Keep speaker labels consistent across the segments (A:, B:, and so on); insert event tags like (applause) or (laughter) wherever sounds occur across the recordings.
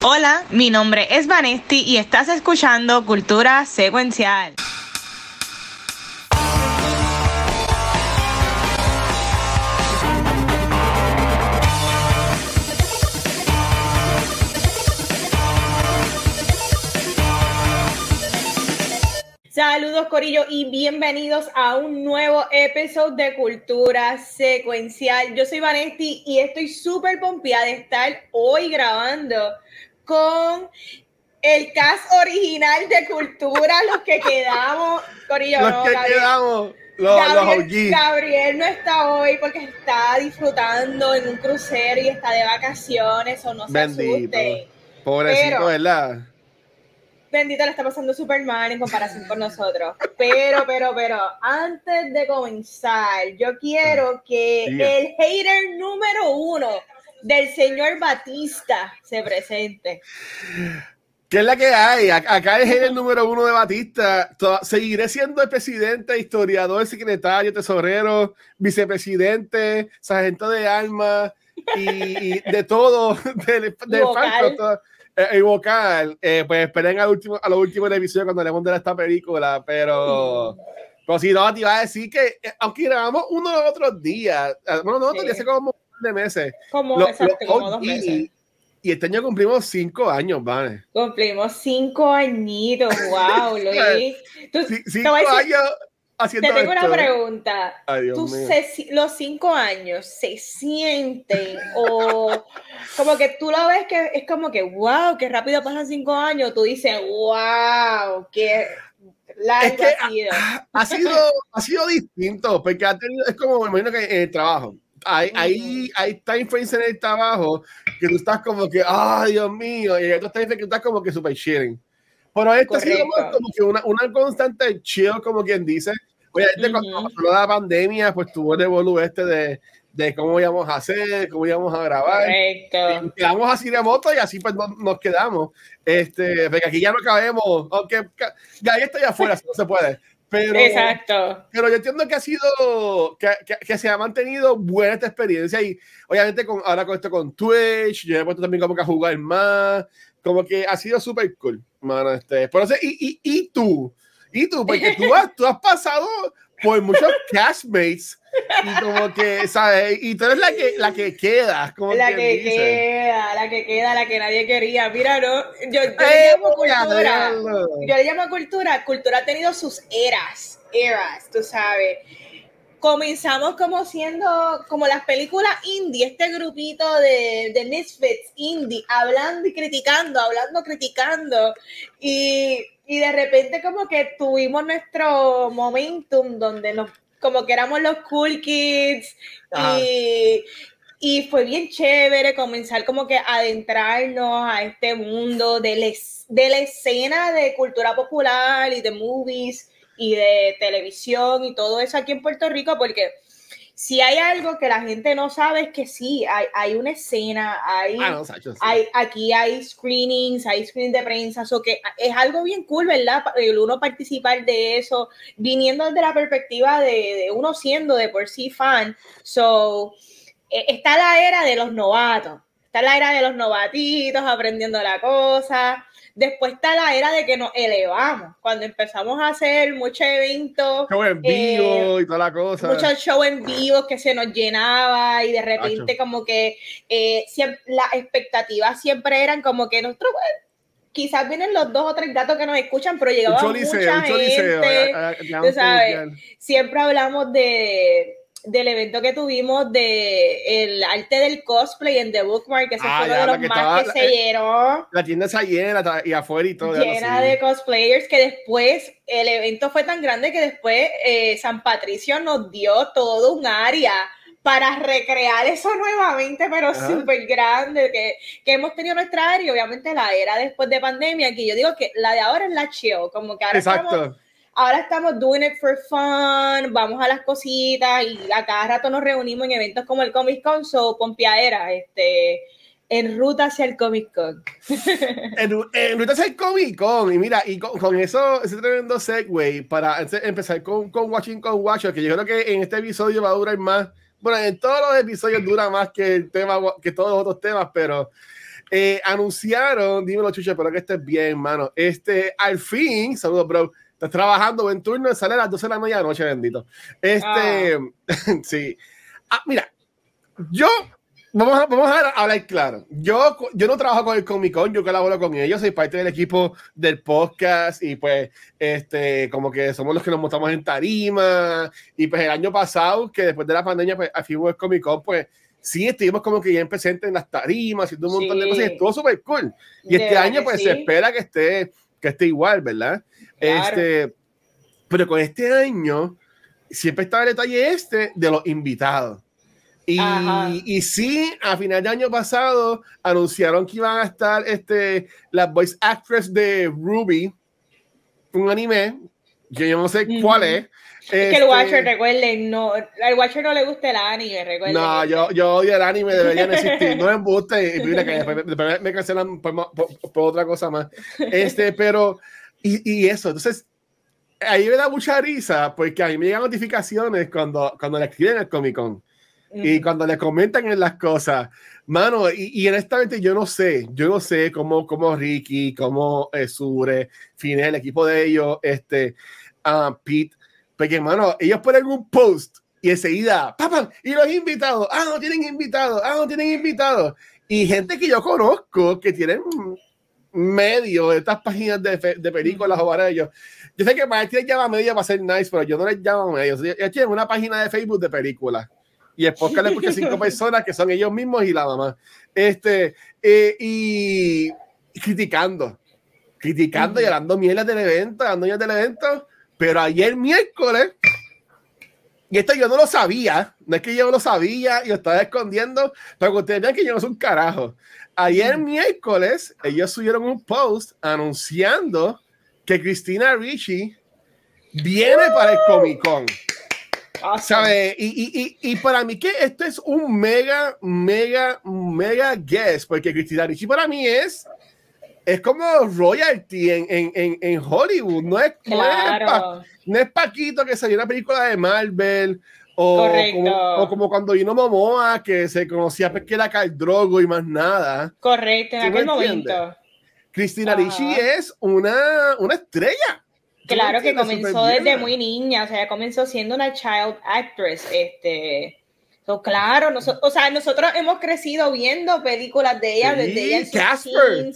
A: Hola, mi nombre es Vanesti y estás escuchando Cultura Secuencial. Saludos Corillo y bienvenidos a un nuevo episodio de Cultura Secuencial. Yo soy Vanesti y estoy súper pompeada de estar hoy grabando con el cast original de Cultura, los que quedamos. Corillo,
B: los
A: no,
B: que
A: Gabriel,
B: quedamos, los,
A: Gabriel,
B: los.
A: Gabriel no está hoy porque está disfrutando en un crucero y está de vacaciones o no se
B: Bendito.
A: asuste.
B: Pobrecito,
A: Pero-
B: ¿verdad?
A: Bendita le está pasando súper mal en comparación con nosotros. Pero, pero, pero, antes de comenzar, yo quiero que
B: Diga.
A: el hater número uno del señor Batista se presente.
B: ¿Qué es la que hay? Ac- Acá es el número uno de Batista. Seguiré siendo el presidente, historiador, secretario, tesorero, vicepresidente, sargento de armas y, y de todo, (laughs) del, del
A: vocal.
B: Eh, vocal. Eh, pues esperen al último, a los últimos episodios cuando hablemos de esta película, pero... Pero si no, te iba a decir que, eh, aunque grabamos uno los otros días, bueno, no, otros
A: Sí.
B: días, hace como de meses,
A: Como,
B: Lo-
A: exacto,
B: lo
A: como dos meses.
B: Y este año cumplimos cinco años, ¿vale?
A: Cumplimos cinco añitos, wow, Luis. (laughs) Tú- te
B: cinco
A: decir-
B: años haciendo
A: te tengo una
B: esto.
A: pregunta.
B: Ay,
A: ¿Tú se los cinco años se sienten o como que tú lo ves que es como que wow, qué rápido pasan cinco años? Tú dices wow, qué largo
B: Es que
A: ha sido.
B: ha sido, ha sido distinto, porque ha tenido, es como, me imagino que en el trabajo, hay, hay, hay time frames en el trabajo que tú estás como que, ay, Dios mío, y hay otros time frames que tú estás como que super chilling. Pero esto
A: Correcto.
B: más como que una, una constante chill, como quien dice. Obviamente, cuando
A: Ujú.
B: pasó la pandemia, pues tuvo el evolu este de, de cómo íbamos a hacer, cómo íbamos a grabar.
A: Correcto.
B: Quedamos así remoto y así pues no- nos quedamos. Este, porque aquí ya no cabemos, aunque Gaby está allá afuera, así no se puede. Pero,
A: Exacto.
B: pero yo entiendo que ha sido, que, que, que se ha mantenido buena esta experiencia y obviamente con, ahora con esto con Twitch, yo he puesto también como que a jugar más, como que ha sido súper cool, mano, este, pero, y, y, y tú, y tú, porque tú has, tú has pasado por muchos (laughs) cashmates y como que, ¿sabes? Y tú eres la que, la que queda, como
A: La que
B: dice.
A: queda, la que queda, la que nadie quería. Mira, no, yo, yo le
B: ¡Eh,
A: llamo cultura. yo le llamo cultura, cultura ha tenido sus eras, eras, tú sabes. Comenzamos como siendo como las películas indie, este grupito de, de misfits indie, hablando y criticando, hablando, criticando. Y, y de repente como que tuvimos nuestro momentum donde nos, como que éramos los cool kids
B: Ajá.
A: y, y fue bien chévere comenzar como que a adentrarnos a este mundo de, les- de la escena de cultura popular y de movies y de televisión y todo eso aquí en Puerto Rico, porque si hay algo que la gente no sabe es que sí, hay, hay una escena, hay,
B: Ah, no, Sacho, sí.
A: hay, aquí hay screenings, hay screenings de prensa, so que es algo bien cool, ¿verdad? El uno participar de eso, viniendo desde la perspectiva de, de uno siendo de por sí fan. So, eh, está la era de los novatos, está la era de los novatitos aprendiendo la cosa. Después está la era de que nos elevamos, cuando empezamos a hacer muchos eventos,
B: Show en vivo y toda la cosa.
A: muchos shows en vivo que se nos llenaba y de repente como que eh, siempre, las expectativas siempre eran como que nosotros, bueno, quizás vienen los dos o tres gatos que nos escuchan, pero llegaba mucha gente.
B: a- a- a-
A: tú sabes. Siempre hablamos de del evento que tuvimos de el arte del cosplay en The Bookmark, que ese
B: Ah,
A: fue uno de los
B: que
A: más
B: estaba-
A: que se llenó
B: La tienda está llena y afuera y todo.
A: llena de cosplayers que después el evento fue tan grande que después eh, San Patricio nos dio todo un área para recrear eso nuevamente, pero súper grande, que, que hemos tenido nuestra área, y obviamente la era después de pandemia, que yo digo que la de ahora es la chill, como que ahora estamos,
B: Exacto.
A: Ahora estamos doing it for fun, vamos a las cositas y a cada rato nos reunimos en eventos como el Comic Con, so Pompeadera, este, en ruta hacia el Comic Con. (laughs)
B: En, en ruta es el Comic Con. Y mira, y con, con eso, ese tremendo segue para empezar con, con Watching con Watcher, que yo creo que en este episodio va a durar más. Bueno, en todos los episodios dura más que el tema, que todos los otros temas, pero eh, anunciaron, dímelo, Chucha, espero que estés bien, mano. Este, al fin, saludos, bro. Estás trabajando, buen turno, sale a las 12 de la medianoche, bendito. Este, ah. (laughs) sí. Ah, mira, yo Vamos a, vamos a hablar claro. Yo, yo no trabajo con el Comic Con, yo colaboro con ellos, soy parte del equipo del podcast y pues, este, como que somos los que nos montamos en tarima. Y pues el año pasado, que después de la pandemia, pues, al el Comic Con, pues, sí, estuvimos como que bien presentes en las tarimas, haciendo un montón de cosas y estuvo súper cool. Y este año, pues, se espera que esté, que esté igual, ¿verdad? Este, pero con este año, siempre está el detalle este de los invitados. Y, y, sí, a final de año pasado anunciaron que iban a estar este, las voice actress de Ruby, un anime, que yo no sé cuál es.
A: Es que el este, Watcher, recuerden, no, al Watcher no le gusta el anime, recuerden.
B: No, yo, yo odio el anime, deberían existir, no me gusta y mira que (laughs) después, me cancelan por, por, otra cosa más. Este, pero, y, y, eso, entonces, ahí me da mucha risa porque a mí me llegan notificaciones cuando, cuando le escriben el Comic Con. Y cuando le comentan en las cosas, mano, y, y, honestamente yo no sé, yo no sé cómo, cómo Ricky, cómo eh, Sure, Fine, el equipo de ellos, este, uh, Pete, porque, mano, ellos ponen un post y enseguida, papá, y los invitados, ah, no tienen invitados, ah, no tienen invitados. Y gente que yo conozco que tienen medio de estas páginas de, de películas o para ellos. Yo sé que él llama media para ser nice, pero yo no les llamo medio. Ellos tienen una página de Facebook de películas y el podcast le escucha cinco (laughs) personas que son ellos mismos y la mamá. Este, eh, y, criticando, criticando y dando mielas del evento, dando mielas del evento. Pero ayer miércoles, y esto yo no lo sabía, no es que yo no lo sabía y lo estaba escondiendo, pero que ustedes vean que yo no soy un carajo. Ayer miércoles, ellos subieron un post anunciando que Cristina Ricci viene para el Comic Con. ¿Sabe? Y, y, y, para mí que esto es un mega, mega, mega guess, porque Cristina Ricci para mí es, es como royalty en, en, en, Hollywood, no es, no, es Paquito que salió una película de Marvel, o como, o como, cuando vino Momoa, que se conocía que era Drogo y más nada.
A: Correcto, en aquel momento.
B: Cristina Ricci es una, una estrella.
A: Claro que comenzó desde muy niña, o sea, comenzó siendo una child actress, este, claro, o sea, nosotros hemos crecido viendo películas de ella desde ella en
B: Casper.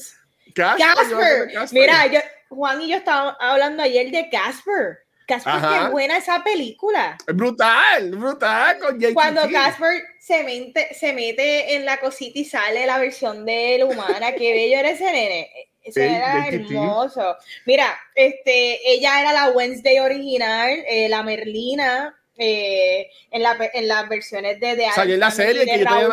A: Casper. Mira, yo, Juan y yo estábamos hablando ayer de Casper. Casper, qué buena esa película.
B: Brutal, brutal.
A: Cuando Casper se mete, se mete en la cosita y sale la versión de la humana, qué bello era ese nene. Eso era hermoso. Mira, este, ella era la Wednesday original, eh, la Merlina, eh, en, la, en las versiones de The
B: Salió en la serie que yo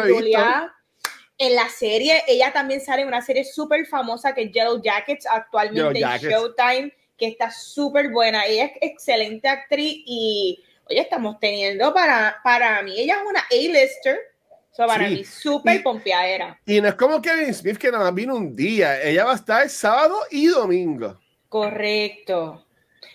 A: En la serie, ella también sale en una serie súper famosa que es Yellow Jackets, actualmente en Showtime, que está súper buena. Ella es excelente actriz y, oye, estamos teniendo para, para mí, ella es una A-lister para mí, súper pompeadera.
B: Y no es como Kevin Smith que nada más vino un día. Ella va a estar sábado y domingo.
A: Correcto.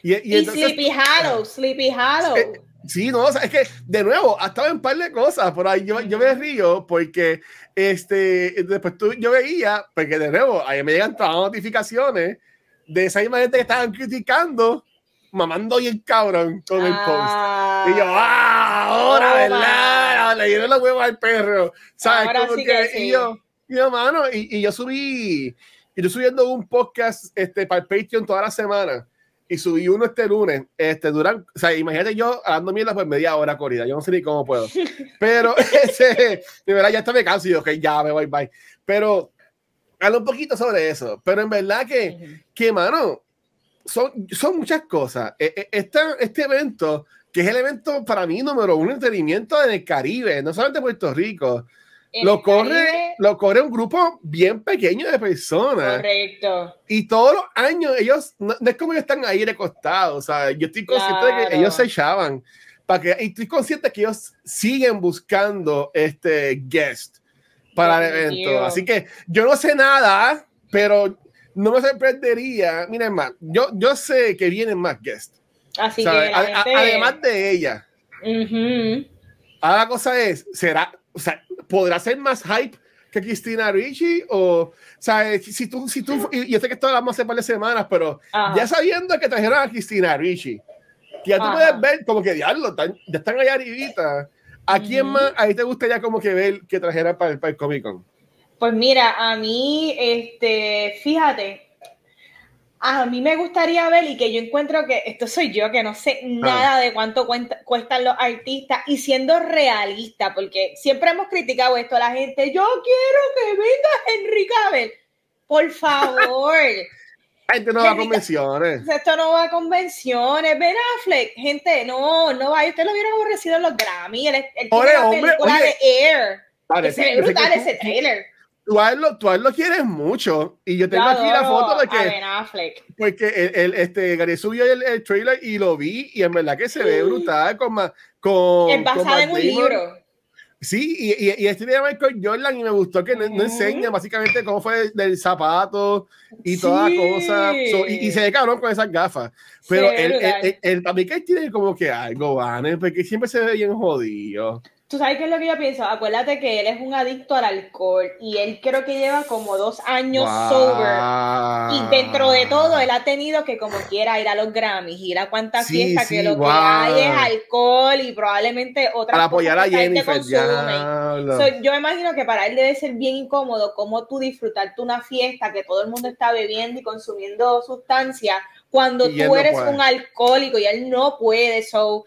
A: Y, Sleepy Hollow, Sleepy Hollow. Eh,
B: sí, no, es que de nuevo, ha estado en un par de cosas. Por ahí yo, yo me río porque este, después tú, yo veía, porque de nuevo, ahí me llegan todas las notificaciones de esa misma gente que estaban criticando mamando y el cabrón con el post. Y yo, ¡ah! Ahora, ¿verdad? Le dieron la hueva al perro. ¿Sabes? Como que, y yo, y yo, mano, y, y, yo subí, y yo subiendo un podcast este, para el Patreon toda la semana. Y subí uno este lunes. Este, duran, o sea, imagínate yo hablando mierda por media hora corrida. Yo no sé ni cómo puedo. (laughs) Pero (laughs) ese, de verdad, ya está me canso y yo, ok, ya me voy, bye. Pero hablo un poquito sobre eso. Pero en verdad que, que mano, son, son muchas cosas. Este, este evento, que es el evento para mí número uno, entretenimiento en el Caribe, no solamente Puerto Rico, lo corre, lo corre un grupo bien pequeño de personas.
A: Correcto.
B: Y todos los años ellos, no, es como que están ahí recostados, o sea, yo estoy consciente de que ellos se echaban. Para que, y estoy consciente que ellos siguen buscando este guest para el evento. Así que yo no sé nada, pero no me sorprendería. Miren más, yo, yo sé que vienen más guests.
A: Así que además
B: de ella.
A: Uh
B: la cosa es, será, o sea, podrá ser más hype que Cristina Ricci? O, sea, si tú, si tú, y yo sé que esto lo hace par de semanas, pero ya sabiendo que trajeron a Cristina Ricci, que ya tú puedes ver como que diablo, ya están allá arribita. ¿A quién más ahí te gustaría como que ver que trajera para, para el Comic Con?
A: Pues mira, a mí, este, fíjate, a mí me gustaría ver y que yo encuentro que esto soy yo, que no sé nada de cuánto cuestan los artistas y siendo realista, porque siempre hemos criticado esto a la gente, yo quiero que venga Henry Cavill, por (laughs) favor.
B: Gente no va a convenciones.
A: Esto no va a convenciones. Ben Affleck, gente, no, no va. Ustedes lo vieron aborrecido en los Grammy. El, el, la película de Air. Parece, se ve brutal ese trailer
B: tú a, él lo, tú lo quieres mucho. Y yo tengo aquí la foto de que. Ben Affleck. Porque el, el, este, Gary subió el, el, trailer y lo vi, y en verdad que se ve brutal. Con, con,
A: es basado en un libro.
B: Sí, y, y, y este de Michael Jordan, y me gustó que no, enseña básicamente cómo fue del zapato y toda la cosa. y, se ve cabrón con esas gafas. Pero el, el, también que tiene como que algo, ¿vale? Porque siempre se ve bien jodido.
A: ¿Tú sabes qué es lo que yo pienso? Acuérdate que él es un adicto al alcohol y él creo que lleva como dos años sober. Y dentro de todo, él ha tenido que como quiera ir a los Grammys, ir a cuántas fiestas, que lo que hay es alcohol y probablemente otras
B: Para apoyar a Jennifer,
A: yo imagino que para él debe ser bien incómodo como tú disfrutarte una fiesta que todo el mundo está bebiendo y consumiendo sustancias cuando tú eres un alcohólico y él no puede. So,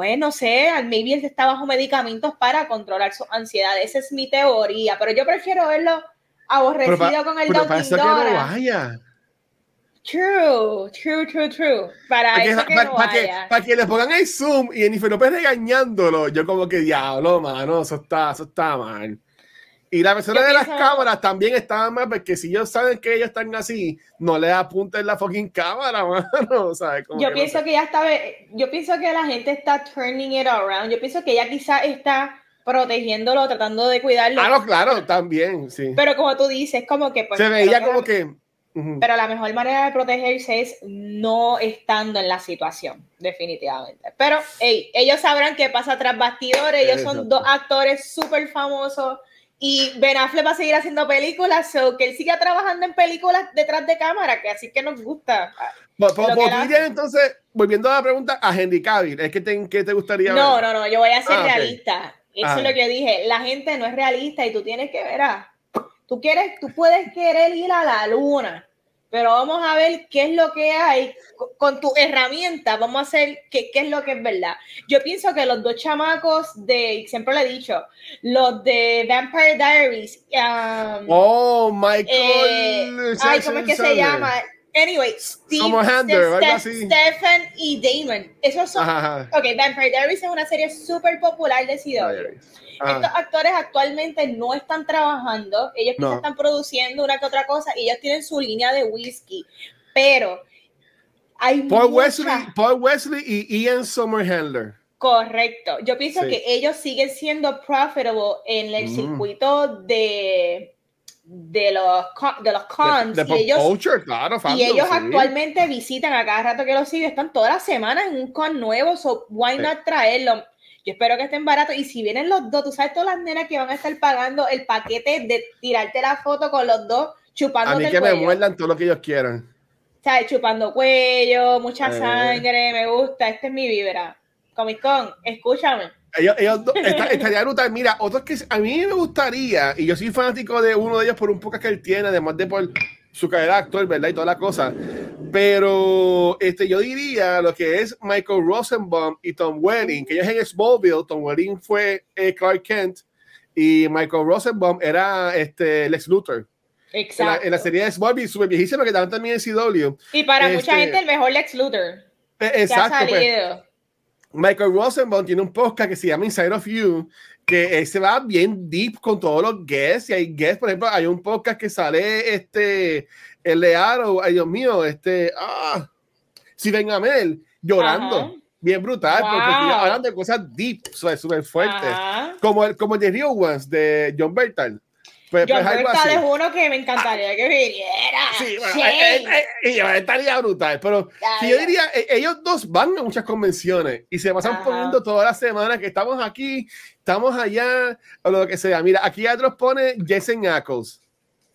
A: pues no sé, maybe él está bajo medicamentos para controlar su ansiedad. Esa es mi teoría, pero yo prefiero verlo aborrecido con el pero para eso que no vaya. True, true, true, true. Para,
B: para
A: eso que,
B: no para, que, para que le pongan el zoom y Jennifer López regañándolo, yo como que diablo, mano, eso está, eso está mal. Y la persona de las cámaras también estaba mal, porque si ellos saben que ellos están así, no le apunten la fucking cámara, (laughs) mano.
A: yo pienso que ya está, yo pienso que la gente está turning it around. Yo pienso que ella quizá está protegiéndolo, tratando de cuidarlo.
B: Claro, claro, también, sí.
A: Pero como tú dices, como que...
B: Pues, Se veía como que...
A: Pero la mejor manera de protegerse es no estando en la situación, definitivamente. Pero hey, ellos sabrán qué pasa tras bastidores, ellos son dos actores súper famosos y Ben Affleck va a seguir haciendo películas, o que él siga trabajando en películas detrás de cámara, que así que nos gusta.
B: Pues, pues, pues entonces, volviendo a la pregunta a Henry Cavill, ¿es que te, que te gustaría
A: No, no, no, yo voy a ser ah, realista. Eso es lo que dije. La gente no es realista y tú tienes que ver, ah, tú quieres, tú puedes querer ir a la luna, pero vamos a ver qué es lo que hay con tu herramienta, vamos a hacer qué, qué, es lo que es verdad. Yo pienso que los dos chamacos de, siempre lo he dicho, los de Vampire Diaries. Um,
B: oh, Michael. Eh,
A: ay, ¿cómo es que se llama? Anyway, Steve, Stephen y Damon. Esos son. Ok, Vampire Diaries es una serie súper popular de CW. Estos actores actualmente no están trabajando, ellos no. están produciendo una que otra cosa y ellos tienen su línea de whisky, pero hay
B: Paul, Wesley, Paul Wesley y Ian Somerhalder.
A: Correcto. Yo pienso que ellos siguen siendo profitable en el mm. circuito de de los, de los cons.
B: y ellos, claro,
A: y ellos actualmente visitan a cada rato que los siguen, están todas las semanas en un con nuevo, so why not traerlo? Yo espero que estén baratos. Y si vienen los dos, tú sabes todas las nenas que van a estar pagando el paquete de tirarte la foto con los dos chupando.
B: A mí que me muerdan todo lo que ellos quieran.
A: ¿Sabes? Chupando cuello, mucha eh. sangre, me gusta. Este es mi vibra. Comic Con, escúchame.
B: Ellos, ellos (laughs) estaría brutal. Mira, otros que a mí me gustaría, y yo soy fanático de uno de ellos por un poco que él tiene, además de por su carrera actor, ¿verdad? Y toda la cosa. Pero este, yo diría lo que es Michael Rosenbaum y Tom Welling, que ellos en Smallville, Tom Welling fue eh, Clark Kent y Michael Rosenbaum era este, Lex Luthor.
A: Exacto.
B: En la, serie de Smallville, súper viejísima, que también en CW.
A: Y para mucha este, gente el mejor Lex Luthor.
B: Eh, exacto. Pues, Michael Rosenbaum tiene un podcast que se llama Inside of You, que se va bien deep con todos los guests. Y hay guests, por ejemplo, hay un podcast que sale este, el de Arrow, ay Dios mío, este, ah, Steven Amel, llorando. Bien brutal, porque hablan de cosas deep, súper fuertes. Como el, como el de Real Ones de John Bertal.
A: Pues, John pues es uno que me encantaría que viniera. Sí, bueno, eh,
B: eh, eh, estaría brutal. Pero yo diría, ellos dos van a muchas convenciones y se pasan poniendo todas las semanas que estamos aquí, estamos allá, o lo que sea. Mira, aquí otros pone Jason Ackles.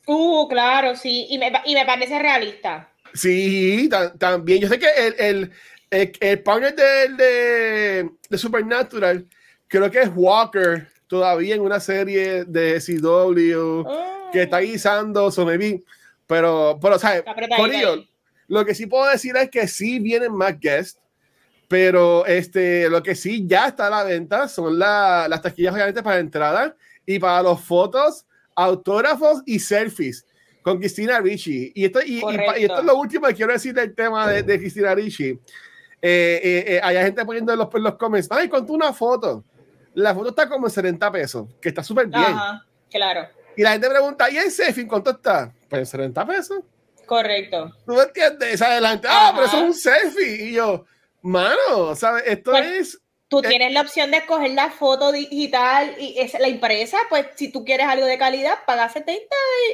A: Uh, claro, sí. Y me, y me parece realista.
B: Sí, también. Yo sé que el, el, el, el partner de, de, de Supernatural creo que es Walker todavía en una serie de CW que está guisando sobre Pero, pero, ¿sabes? Por ello, lo que sí puedo decir es que sí vienen más guests, pero este, lo que sí ya está a la venta son las taquillas obviamente para entrada y para los fotos, autógrafos y selfies con Cristina Ricci. Y esto, y, esto es lo último que quiero decir del tema de, de Cristina Ricci. Eh, eh, eh, hay gente poniendo en los, en los comments, ay, contó una foto la foto está como en 70 pesos, que está súper bien. Ajá,
A: claro.
B: Y la gente pregunta, ¿y el selfie cuánto está? Pues en 70 pesos.
A: Correcto.
B: ¿Tú me entiendes? Gente, ah, pero eso es un selfie. Y yo, mano, ¿sabes? Esto es
A: Tú tienes la opción de escoger la foto digital y es la impresa, pues si tú quieres algo de calidad, paga 70,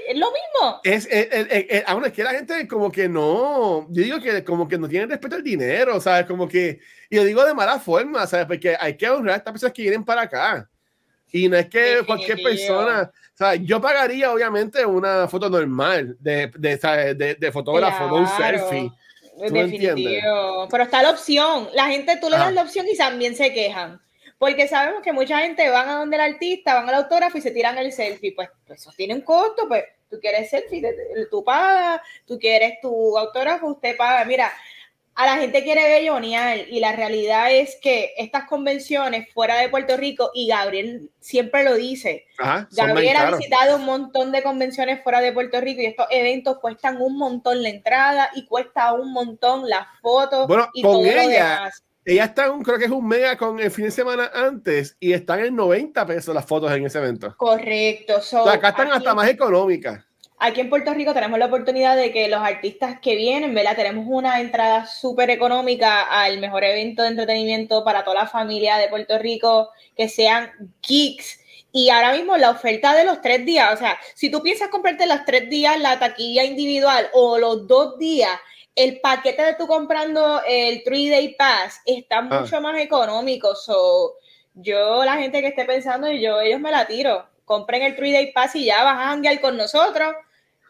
A: es lo mismo.
B: Es, es, aún es que la gente como que no, yo digo que como que no tienen respeto al dinero, ¿sabes? Como que, y lo digo de mala forma, ¿sabes? Porque hay que honrar a estas personas que vienen para acá. Y no es que cualquier persona, ¿sabes? Yo pagaría obviamente una foto normal de, de, de, de fotógrafo, no un selfie
A: Definitivo. Pero está la opción. La gente, tú le das la opción y también se quejan. Porque sabemos que mucha gente van a donde el artista, van al autógrafo y se tiran el selfie. Pues, pues eso tiene un costo, pues tú quieres selfie, tú pagas, tú quieres tu autógrafo, usted paga. Mira, a la gente quiere bellonear y la realidad es que estas convenciones fuera de Puerto Rico, y Gabriel siempre lo dice, Gabriel ha visitado un montón de convenciones fuera de Puerto Rico y estos eventos cuestan un montón la entrada y cuesta un montón las fotos y
B: con todo ella, Ella está, un, creo que es un mega con el fin de semana antes y están en 90 pesos las fotos en ese evento.
A: Correcto.
B: acá están hasta más económicas
A: aquí en Puerto Rico tenemos la oportunidad de que los artistas que vienen, ¿verdad? Tenemos una entrada súper económica al mejor evento de entretenimiento para toda la familia de Puerto Rico, que sean geeks. Y ahora mismo la oferta de los tres días, o sea, si tú piensas comprarte los tres días la taquilla individual o los dos días, el paquete de tú comprando el 3-day pass está ah. mucho más económico. So, yo, la gente que esté pensando, yo, ellos me la tiro. Compren el 3-day pass y ya vas a con nosotros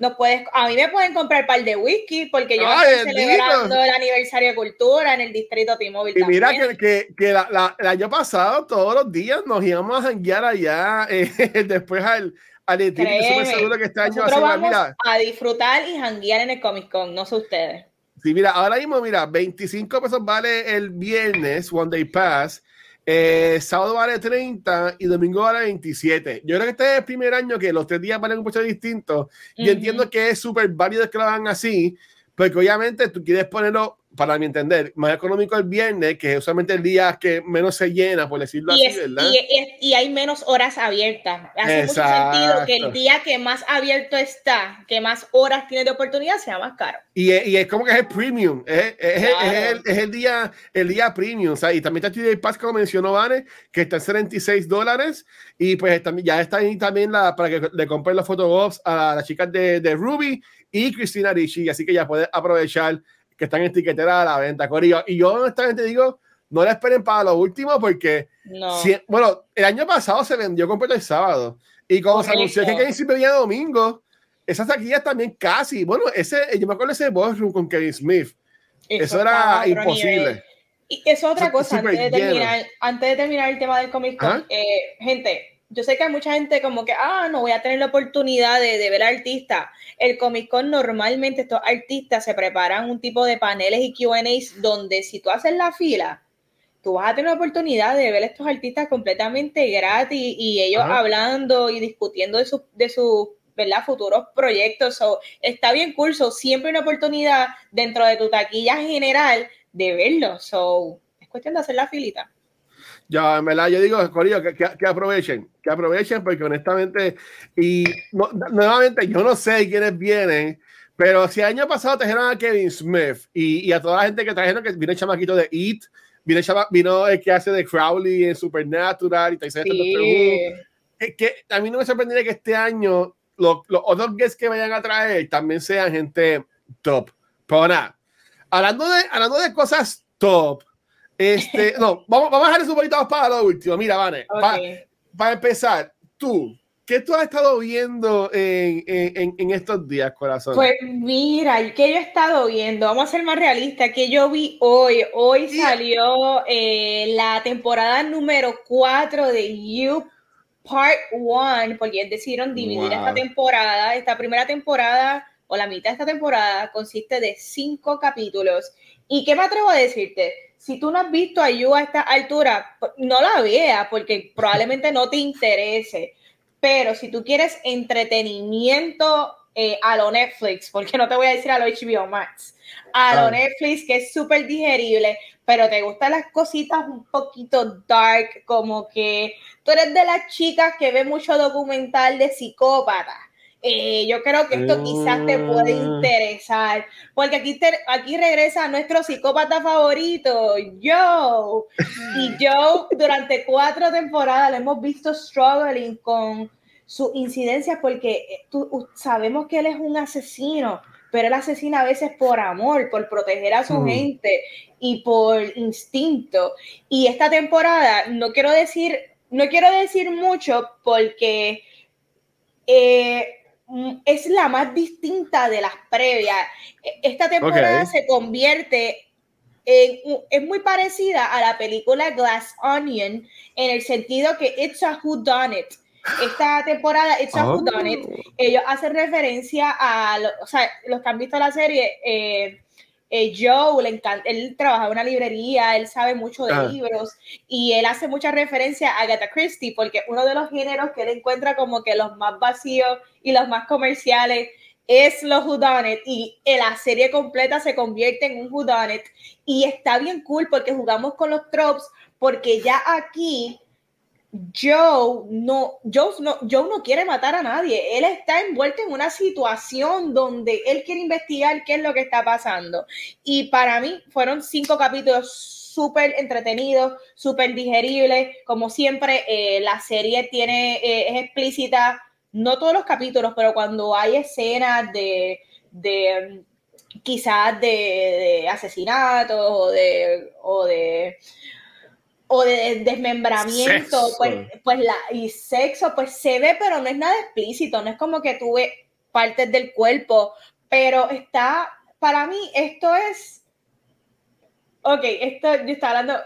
A: no puedes, a mí me pueden comprar un par de whisky porque yo estoy celebrando el aniversario de cultura en el distrito T-Mobile.
B: Y mira que, que, que la, el año pasado todos los días nos íbamos a janguear allá (laughs) eh, después al, al
A: Créeme, seguro que este año vamos a disfrutar y janguear en el Comic Con, no sé ustedes.
B: Sí, mira, ahora mismo, mira, 25 pesos vale el viernes, One Day Pass. Eh, sábado vale 30 y domingo vale 27. Yo creo que este es el primer año que los tres días valen un poco distintos. Y entiendo que es súper válido que lo hagan así, porque obviamente tú quieres ponerlo para mi entender, más económico el viernes, que es usualmente el día que menos se llena, por decirlo así, ¿verdad?
A: Y, hay menos horas abiertas. Hace mucho sentido que el día que más abierto está, que más horas tiene de oportunidad, sea más caro.
B: Y, y es como que es el premium, es, es, el, es, el, día el día premium, o sea, y también está el Pass, como mencionó Vane, que está en 76 dólares, y pues también, ya está ahí también la, para que le compren los fotografios a las chicas de, de Ruby y Cristina Ricci, así que ya puede aprovechar que están etiquetadas a la venta, Corillo. Y yo honestamente digo, no la esperen para lo último porque, bueno, el año pasado se vendió completo el sábado. Y como se anunció que Kevin Smith venía domingo, esas taquillas también casi, bueno, ese, yo me acuerdo ese Ballroom con Kevin Smith. Eso, era imposible.
A: Y eso es otra cosa, antes de, terminar, antes de terminar el tema del Comic Con, eh, gente, yo sé que hay mucha gente como que, ah, no voy a tener la oportunidad de, de ver artistas. El Comic Con normalmente estos artistas se preparan un tipo de paneles y QAs donde si tú haces la fila, tú vas a tener la oportunidad de ver a estos artistas completamente gratis y ellos hablando y discutiendo de sus de su, futuros proyectos. está bien curso, siempre hay una oportunidad dentro de tu taquilla general de verlo. So, es cuestión de hacer la filita.
B: Ya, en verdad, yo digo, Corillo, que, que, aprovechen, que aprovechen, porque honestamente, y nuevamente, yo no sé quiénes vienen, pero si el año pasado trajeron a Kevin Smith y, y a toda la gente que trajeron, que vino el chamaquito de It, vino el, vino el que hace de Crowley en Supernatural y te sí. que, que, a mí no me sorprendería que este año los, los otros guests que vayan a traer también sean gente top. Pero nada, hablando de, hablando de cosas top, este, no, vamos, vamos a dejar eso poquito para lo último. Mira, Vane, para empezar, tú, ¿Qué tú has estado viendo en, en, en, estos días, corazón?
A: Pues mira, ¿qué yo he estado viendo? Vamos a ser más realistas. ¿Qué yo vi hoy? Hoy salió eh, la temporada número 4 de You Part 1, porque decidieron dividir esta temporada. Esta primera temporada, o la mitad de esta temporada, consiste de cinco capítulos. ¿Y qué me atrevo a decirte? Si tú no has visto a You a esta altura, no la veas, porque probablemente no te interese pero si tú quieres entretenimiento eh, a lo Netflix, porque no te voy a decir a lo HBO Max, a lo Netflix que es súper digerible, pero te gustan las cositas un poquito dark, como que tú eres de las chicas que ve mucho documental de psicópatas. Eh, yo creo que esto quizás te puede mm. interesar, porque aquí, aquí regresa nuestro psicópata favorito, Joe. Y Joe, durante cuatro temporadas lo hemos visto struggling con sus incidencias, porque eh, tú, sabemos que él es un asesino, pero él asesina a veces por amor, por proteger a su mm. gente y por instinto. Y esta temporada, no quiero decir, no quiero decir mucho porque... Eh, es la más distinta de las previas. E, esta temporada se convierte en, es muy parecida a la película Glass Onion en el sentido que It's a Who Done It. Esta temporada, It's a Who Done It, oh. ellos hacen referencia a, o sea, los que han visto la serie, eh, eh, Joe, le encanta, él trabaja en una librería, él sabe mucho de ah. libros y él hace mucha referencia a Agatha Christie porque uno de los géneros que él encuentra como que los más vacíos y los más comerciales es los whodunit y la serie completa se convierte en un whodunit y está bien cool porque jugamos con los tropes porque ya aquí Joe no, Joe no, Joe no quiere matar a nadie. Él está envuelto en una situación donde él quiere investigar qué es lo que está pasando. Y para mí fueron cinco capítulos súper entretenidos, súper digeribles. Como siempre, eh, la serie tiene, eh, es explícita, no todos los capítulos, pero cuando hay escenas de, de quizás de, de asesinatos o de, o de o de desmembramiento, pues, pues la, y sexo, pues se ve, pero no es nada explícito, no es como que tuve partes del cuerpo, pero está, para mí esto es, ok, esto yo estaba hablando,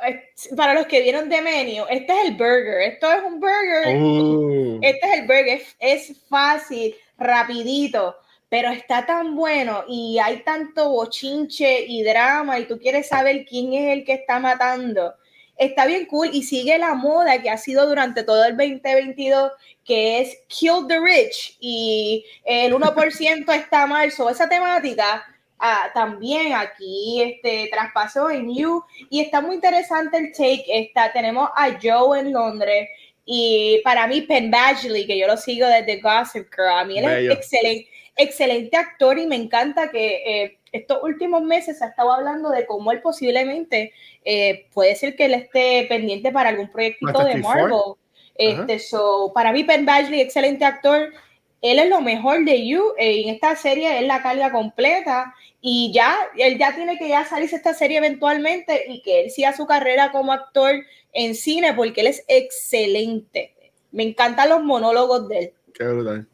A: para los que vieron de menú, este es el burger, esto es un burger, oh. este es el burger, es fácil, rapidito, pero está tan bueno y hay tanto bochinche y drama y tú quieres saber quién es el que está matando está bien cool y sigue la moda que ha sido durante todo el 2022, que es Kill the Rich y el 1% está mal. So, esa temática ah, también aquí este, traspasó en You y está muy interesante el take. Está, tenemos a Joe en Londres y para mí Penn Badgley, que yo lo sigo desde Gossip Girl, a mí él es excelente, excelente actor y me encanta que... Eh, estos últimos meses se ha estado hablando de cómo él posiblemente eh, puede ser que él esté pendiente para algún proyectito de Marvel. Este, so, para mí, Ben Badgley, excelente actor. Él es lo mejor de You. Eh, en esta serie es la carga completa. Y ya, él ya tiene que ya salirse esta serie eventualmente y que él siga su carrera como actor en cine porque él es excelente. Me encantan los monólogos de él.
B: Qué brutal.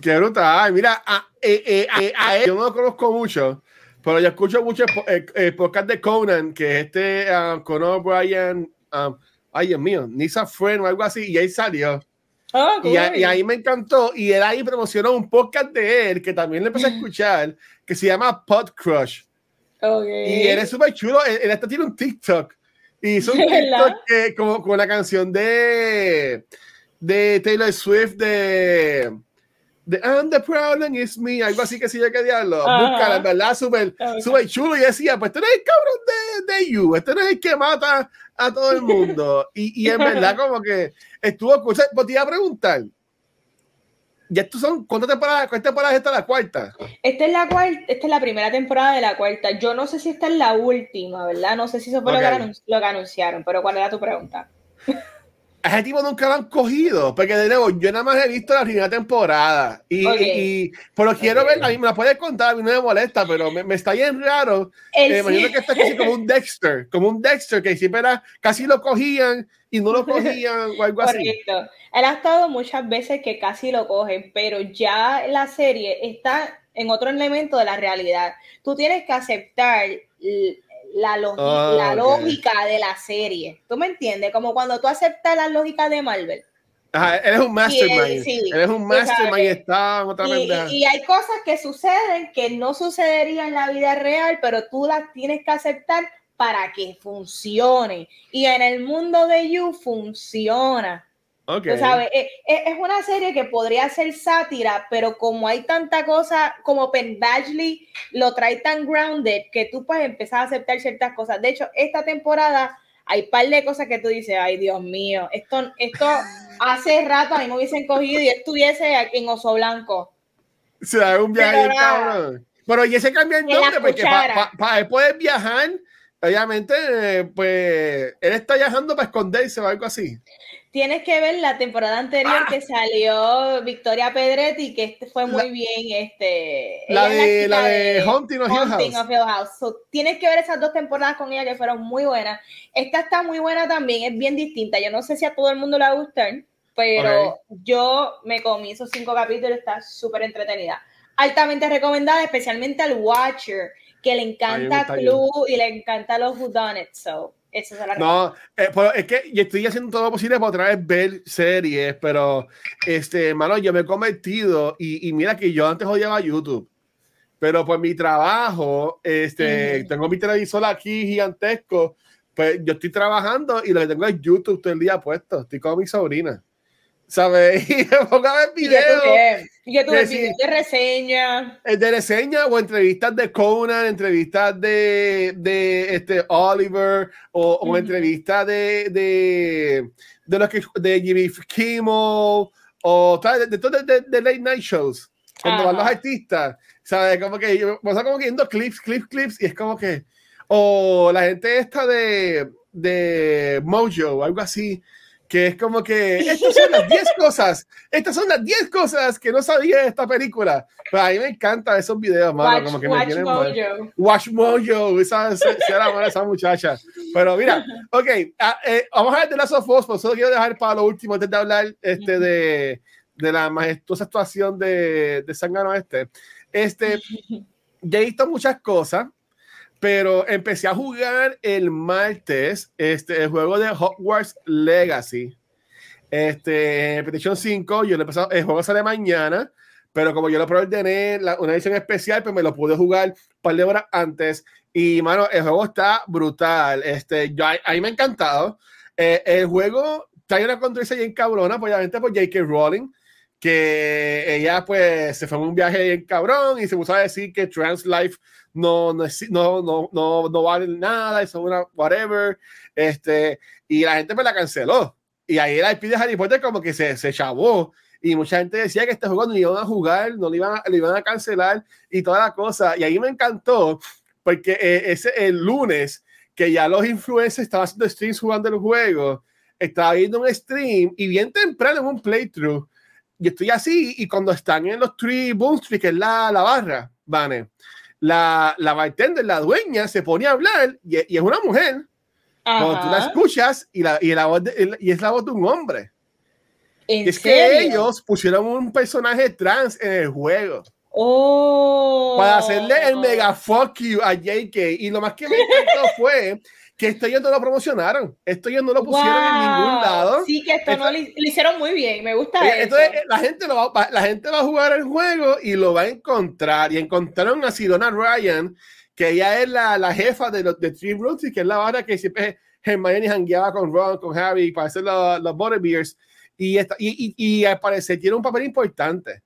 B: Qué, brutal. Mira, a, eh, eh, eh, a, él yo no lo conozco mucho, pero yo escucho mucho el, podcast de Conan, que es este uh, con O'Brien, um, ay Dios mío, Nisa Friend o algo así, y ahí salió. Oh, y, ahí me encantó. Y él ahí promocionó un podcast de él que también le empecé a (laughs) escuchar, que se llama Pod Crush. Y él es súper chulo. Él, él, hasta tiene un TikTok. Y hizo un (laughs) TikTok que, como con la canción de, de Taylor Swift de The, And the problem is me, algo así que si yo que diablo, búscala, en verdad, súper super chulo. Y decía, pues este no es el cabrón de, de You, este no es el que mata a todo el mundo. y, y en verdad, (laughs) como que estuvo, pues te iba a preguntar, ¿Ya estos son cuántas temporadas? ¿Cuántas temporadas esta es la cuarta?
A: Esta es la cuarta, esta es la primera temporada de la cuarta. Yo no sé si esta es la última, ¿verdad? No sé si eso fue lo, que, anunciaron, pero ¿cuál era tu pregunta? (laughs)
B: a ese tipo nunca lo han cogido, porque de nuevo, yo nada más he visto la primera temporada y, y pero quiero ver, a mí me la puedes contar, a mí no me molesta, pero me, me está bien raro. Eh, imagino que esto es casi como un Dexter, como un Dexter que siempre era, casi lo cogían y no lo (laughs) cogían o algo así.
A: Correcto. Él ha estado muchas veces que casi lo cogen, pero ya la serie está en otro elemento de la realidad. Tú tienes que aceptar la, la lógica de la serie. ¿Tú me entiendes? Como cuando tú aceptas la lógica de Marvel.
B: Ajá, eres un mastermind. Sí, eres un mastermind otra
A: y, hay cosas que suceden que no sucederían en la vida real, pero tú las tienes que aceptar para que funcione. Y en el mundo de You funciona. Okay. sabes, es, es, una serie que podría ser sátira, pero como hay tanta cosa, como Penn Badgley lo trae tan grounded que tú puedes empezar a aceptar ciertas cosas. De hecho, esta temporada hay un par de cosas que tú dices, ay Dios mío, esto, esto hace rato a mí me hubiesen cogido y estuviese en Oso Blanco.
B: Se da un viaje, cabrón. Pero y ese cambia el nombre, porque para pa, poder viajar, obviamente, pues él está viajando para esconderse o algo así
A: tienes que ver la temporada anterior ah. que salió Victoria Pedretti, que este fue muy bien. Este,
B: la, de, la, de, Haunting of Hill
A: House. tienes que ver esas dos temporadas con ella que fueron muy buenas. Esta está muy buena también, es bien distinta. Yo no sé si a todo el mundo le va a gustar, pero yo me comí esos cinco capítulos, está súper entretenida. Altamente recomendada, especialmente al Watcher, que le encanta Clue y le encanta los Who Done It. So
B: no, eh, es que yo estoy haciendo todo lo posible para otra vez ver series, pero, este, mano, yo me he convertido y, y mira que yo antes odiaba YouTube, pero por mi trabajo, este, tengo mi televisor aquí gigantesco, pues yo estoy trabajando y lo que tengo es YouTube todo el día puesto, estoy con mi sobrina. ¿Sabes? (laughs) Y pongo a ver videos.
A: ¿Y que tú ves de reseña?
B: De reseña o entrevistas de Conan, entrevistas de, de este Oliver o, o entrevistas de, de, de, los que, de Jimmy Kimmel o de, de, de, late night shows. Cuando van los artistas, ¿sabes? Como que yo, o sea, como que viendo clips, clips, clips y es como que o la gente esta de, de Mojo, algo así, que es como que estas son las 10 cosas, estas son las 10 cosas que no sabía de esta película. Pero a mí me encantan esos videos, mano, como que me Mojo. Watch Mojo, esa, esa, esa muchacha. Pero mira, ok, ah, eh, vamos a ver de las of Us, pero solo quiero dejar para lo último antes de hablar este, de, de la majestuosa actuación de, de Sangano este. Este, (laughs) ya he visto muchas cosas, pero empecé a jugar el martes este, el juego de Hogwarts Legacy. Este, Petition 5, yo le el juego sale mañana, pero como yo lo preordené, una edición especial, pues me lo pude jugar un par de horas antes. Y, mano, el juego está brutal. Este, yo, a, mí me ha encantado. Eh, el juego trae una controversia bien cabrona, pues, obviamente por J.K. Rowling, que ella, pues, se fue en un viaje bien cabrón y se puso a decir que Trans Life no, no, no, no, no vale nada, eso es una whatever. Este, y la gente me la canceló. Y ahí la IP de Harry Potter como que se, se chavó. Y mucha gente decía que este juego no iban a jugar, no lo iban a, iban a cancelar y toda la cosa. Y ahí me encantó porque eh, ese el lunes que ya los influencers estaban haciendo streams jugando el juego, estaba viendo un stream y bien temprano en un playthrough. Y estoy así y cuando están en los three boom que es la, la barra, Vane la, la bartender, la dueña, se pone a hablar y, es una mujer. Cuando tú la escuchas y, la, y, la voz y es la voz de un hombre. es que ellos pusieron un personaje trans en el juego.
A: Oh.
B: Para hacerle el mega fuck you a JK. Y lo más que me encantó fue que esto ya no lo promocionaron, esto ya no lo pusieron en ningún lado.
A: Sí, que esto, no lo, hicieron muy bien, me gusta
B: Entonces, la gente, lo va, la gente va a jugar el juego y lo va a encontrar. Y encontraron a Sidona Ryan, que ella es la, la jefa de los de Three Roots y que es la vara que siempre Hermione hangueaba con Ron, con Harry, para hacer los, los Butterbeers. Y, esta, y, y, y al parecer tiene un papel importante.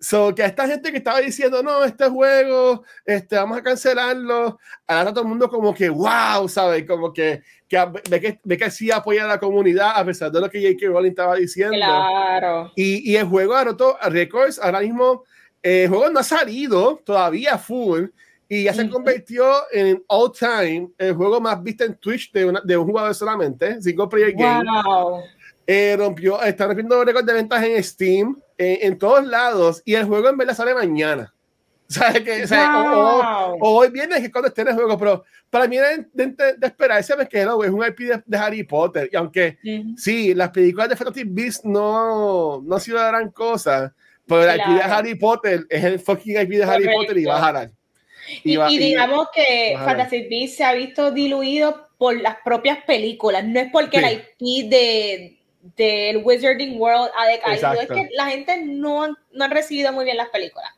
B: So, que a esta gente que estaba diciendo, no, este juego, este, vamos a cancelarlo, ahora todo el mundo como que, wow, ¿sabes? Como que, que ve, que ve que sí apoya a la comunidad a pesar de lo que J.K. Rowling estaba diciendo.
A: Claro.
B: Y, y el juego anotó Records, ahora mismo, eh, el juego no ha salido todavía full y ya se convirtió en all time el juego más visto en Twitch de, una, de un jugador solamente, single player game. eh, rompió, está rompiendo récord de ventas en Steam, en todos lados, y el juego en verdad sale mañana. (laughs) ¿Sabes que o, hoy viene que cuando esté en el juego, pero para mí de, de, de esperar, ¿sabes que no, es un IP de, Harry Potter. Y aunque sí, las películas de Fantasy Beasts no, no han sido gran cosa, pero el IP de Harry Potter es el fucking IP de Harry Potter y va a jalar.
A: Y, y, digamos que Fantasy Beasts se ha visto diluido por las propias películas, no es porque el IP de del Wizarding World ha decaído, es que la gente no, no ha recibido muy bien las películas.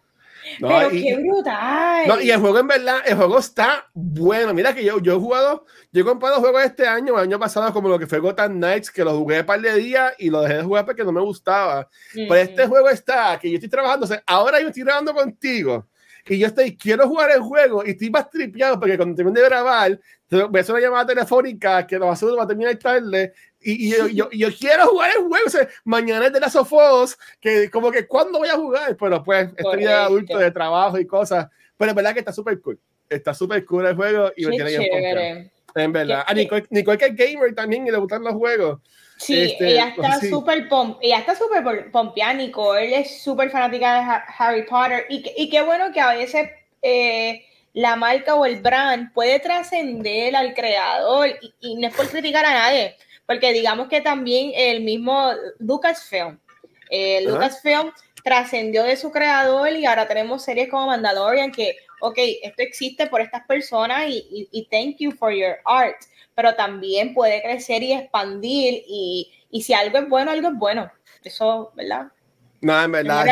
A: Pero qué brutal.
B: No, y el juego en verdad, el juego está bueno. Mira que yo, yo he jugado, yo he comprado juegos este año, el año pasado, como lo que fue Gotham Knights, que lo jugué un par de días y lo dejé de jugar porque no me gustaba. Pues este juego está, que yo estoy trabajando, o sea, ahora yo estoy trabajando contigo y yo estoy, quiero jugar el juego y estoy más tripeado porque cuando termine de grabar, voy a hacer una llamada telefónica que lo va a hacer, va a terminar tarde y, y yo, yo, yo, quiero jugar el juego. O sea, mañana es de las Sofos, que como que cuándo voy a jugar, pero pues de adulto, de trabajo y cosas. Pero en verdad que está súper cool. Está súper cool el juego y me tiene bien En verdad. A Nicole, Nicole, que es gamer también y le gustan los juegos.
A: Sí, este, ella está súper pomp ella está súper pompeada, Nicole es súper fanática de Harry Potter y, y qué bueno que a veces eh, la marca o el brand puede trascender al creador y, y no es por criticar a nadie, porque digamos que también el mismo Lucasfilm, eh, Lucasfilm trascendió de su creador y ahora tenemos series como Mandalorian que, ok, esto existe por estas personas y, y, thank you for your art, pero también puede crecer y expandir y, y, si algo es bueno, algo es bueno. Eso, ¿verdad?
B: No, en verdad.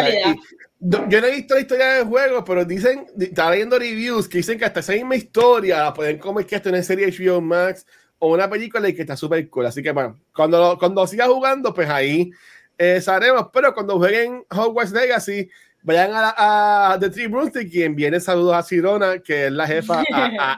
B: yo no he visto la historia del juego, pero dicen, estaba viendo reviews que dicen que hasta esa misma historia la pueden comer que esto en serie HBO Max o una película y que está súper cool. Así que bueno, cuando, cuando siga jugando, pues ahí eh, sabremos. Pero cuando jueguen Hogwarts Legacy, vayan a, a The Tree Broomstick, quien viene saludos a Sirona, que es la jefa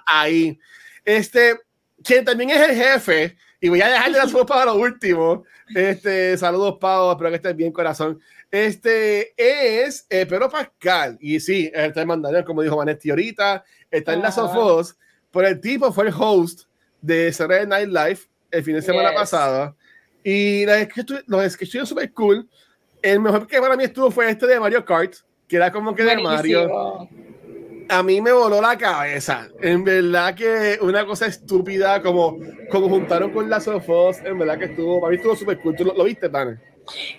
B: ahí. Este, quien también es el jefe, y voy a dejarle las fotos para lo último. Este, saludos, Pau, espero que estés bien, corazón. Este es eh, Pedro Pascal, y sí, está en Mandalorian, como dijo Vanetti ahorita, está en las Sofos, pero el tipo fue el host de Saturday Night Live el fin de semana pasado. Y los que estuvieron súper cool. El mejor que para mí estuvo fue este de Mario Kart, que era como que de Mario. A mí me voló la cabeza. En verdad que una cosa estúpida, como, como juntaron con las Sofos, en verdad que estuvo, para mí estuvo súper cool. ¿Tú lo, viste, Tane?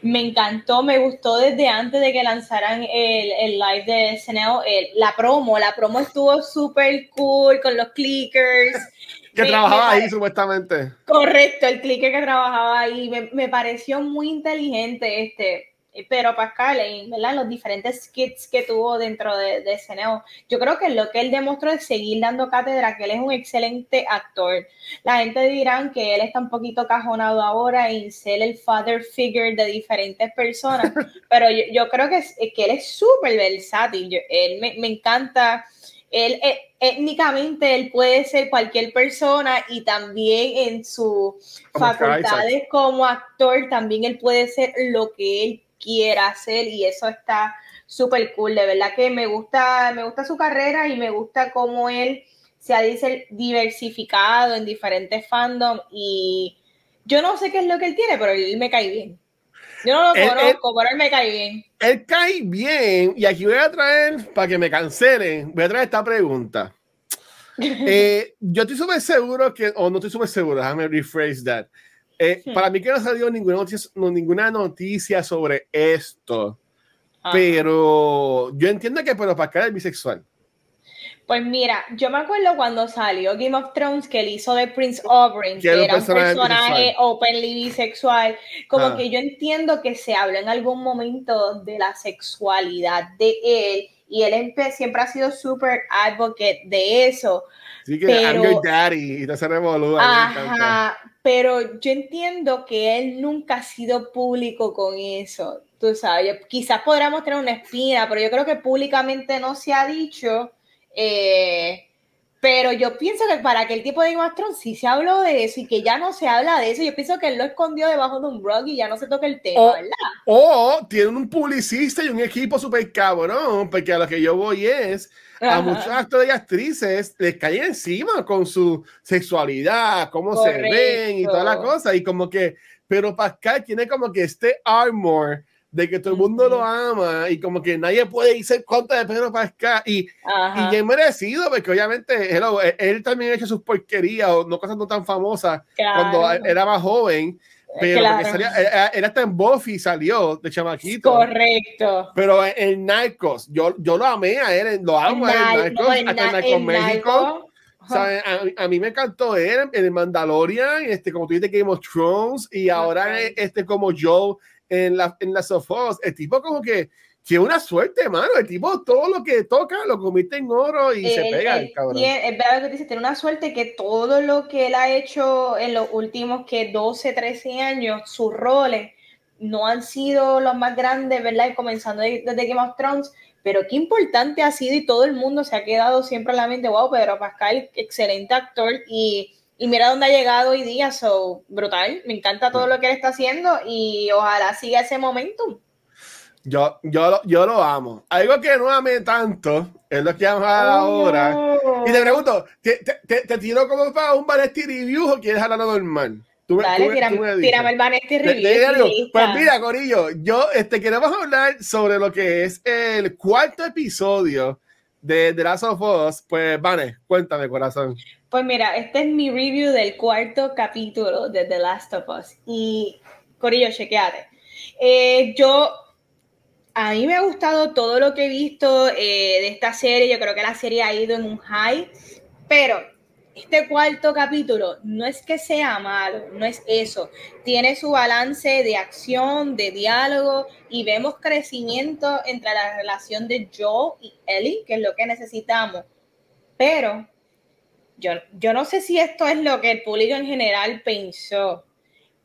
A: Me encantó, me gustó desde antes de que lanzaran el, el live de SNL, la promo, la promo estuvo súper cool con los clickers. (laughs)
B: que trabajaba ahí supuestamente.
A: Correcto, el clicker que trabajaba ahí. Me, me, pareció muy inteligente este. Pero Pascal, en ¿verdad? los diferentes skits que tuvo dentro de, de SNL, yo creo que lo que él demostró es seguir dando cátedra, que él es un excelente actor. La gente dirán que él está un poquito cajonado ahora en ser el father figure de diferentes personas, (laughs) pero yo, yo, creo que, es, que él es súper versátil. él me, me encanta él eh, étnicamente él puede ser cualquier persona y también en sus facultades como actor también él puede ser lo que él quiera hacer y eso está súper cool, de verdad que me gusta, me gusta su carrera y me gusta cómo él se ha diversificado en diferentes fandoms y yo no sé qué es lo que él tiene, pero él me cae bien. Yo no lo conozco, pero él me cae bien.
B: Él cae bien, y aquí voy a traer, para que me cancelen, voy a traer esta pregunta. (laughs) Eh, yo estoy súper seguro que, o no estoy súper seguro, déjame rephrase that. Eh, para mí que no ha salido ninguna noticia, ninguna noticia sobre esto, pero yo entiendo que Pedro Pascal es bisexual.
A: Pues mira, yo me acuerdo cuando salió Game of Thrones que él hizo de Prince Oberyn, que era un personaje, openly bisexual. Como ah. que yo entiendo que se habla en algún momento de la sexualidad de él y él siempre ha sido súper advocate de eso.
B: Sí, que pero, I'm your daddy y te
A: Ajá, pero yo entiendo que él nunca ha sido público con eso. Tú sabes, quizás podríamos tener una espina, pero yo creo que públicamente no se ha dicho eh, pero yo pienso que para aquel tipo de Game sí se habló de eso y que ya no se habla de eso. Yo pienso que él lo escondió debajo de un blog y ya no se toca el tema, ¿verdad?
B: O tienen un publicista y un equipo súper cabrón, porque a lo que yo voy es a muchos actores y actrices les caen encima con su sexualidad, cómo se ven y toda la cosa. Y como que pero Pascal tiene como que este armor de que todo el mundo lo ama y como que nadie puede irse contra de Pedro Pascal y, y bien merecido porque obviamente él, también ha hecho sus porquerías o no cosas no tan famosas cuando era más joven pero salía, era, hasta en Buffy salió de chamaquito.
A: Correcto.
B: Pero en, Narcos, yo, yo lo amé a él, lo amo a él, Narcos, hasta en Narcos México. a, mí me encantó él en el Mandalorian, este, como tú dices, Game of Thrones, y ahora este como Joe en la, en la Sofos. El tipo como que que una suerte, mano. El tipo todo lo que toca lo convierte en oro y se pega, el cabrón.
A: Y es, verdad que dice, tiene una suerte que todo lo que él ha hecho en los últimos que 12, 13 años, sus roles no han sido los más grandes, ¿verdad? Comenzando desde Game of Thrones, pero qué importante ha sido y todo el mundo se ha quedado siempre a la mente, wow, Pedro Pascal, excelente actor y, y mira dónde ha llegado hoy día, so, brutal, me encanta todo lo que él está haciendo y ojalá siga ese momentum.
B: Yo, yo, yo lo amo. Algo que no amé tanto es lo que vamos a hablar ahora. Y te pregunto, ¿te, te, te tiro como para un Vanesti Review o quieres hablar normal?
A: Tú, Dale, tú, tírame, tírame, el Vanesti Review.
B: pues mira, Corillo, yo este, queremos hablar sobre lo que es el cuarto episodio de The Last of Us. Pues, Vane, cuéntame, corazón.
A: Pues mira, este es mi review del cuarto capítulo de The Last of Us. Y, Corillo, chequeate. Eh, yo a mí me ha gustado todo lo que he visto eh, de esta serie. Yo creo que la serie ha ido en un high, pero este cuarto capítulo no es que sea malo, no es eso. Tiene su balance de acción, de diálogo y vemos crecimiento entre la relación de Joe y Ellie, que es lo que necesitamos. Pero yo, yo no sé si esto es lo que el público en general pensó.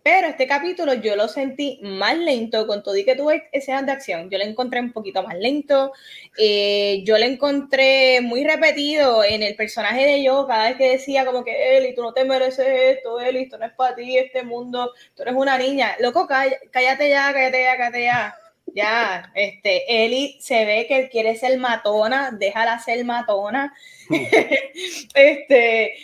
A: Pero este capítulo yo lo sentí más lento, con todo y que tuve escenas de acción. Yo lo encontré un poquito más lento. Eh, yo lo encontré muy repetido en el personaje de yo, cada vez que decía como que, Eli, tú no te mereces esto, Eli, esto no es para ti, este mundo, tú eres una niña. Loco, cállate ya, cállate ya, cállate ya. Ya, este, Eli se ve que quiere ser matona, déjala ser matona. (laughs) Este,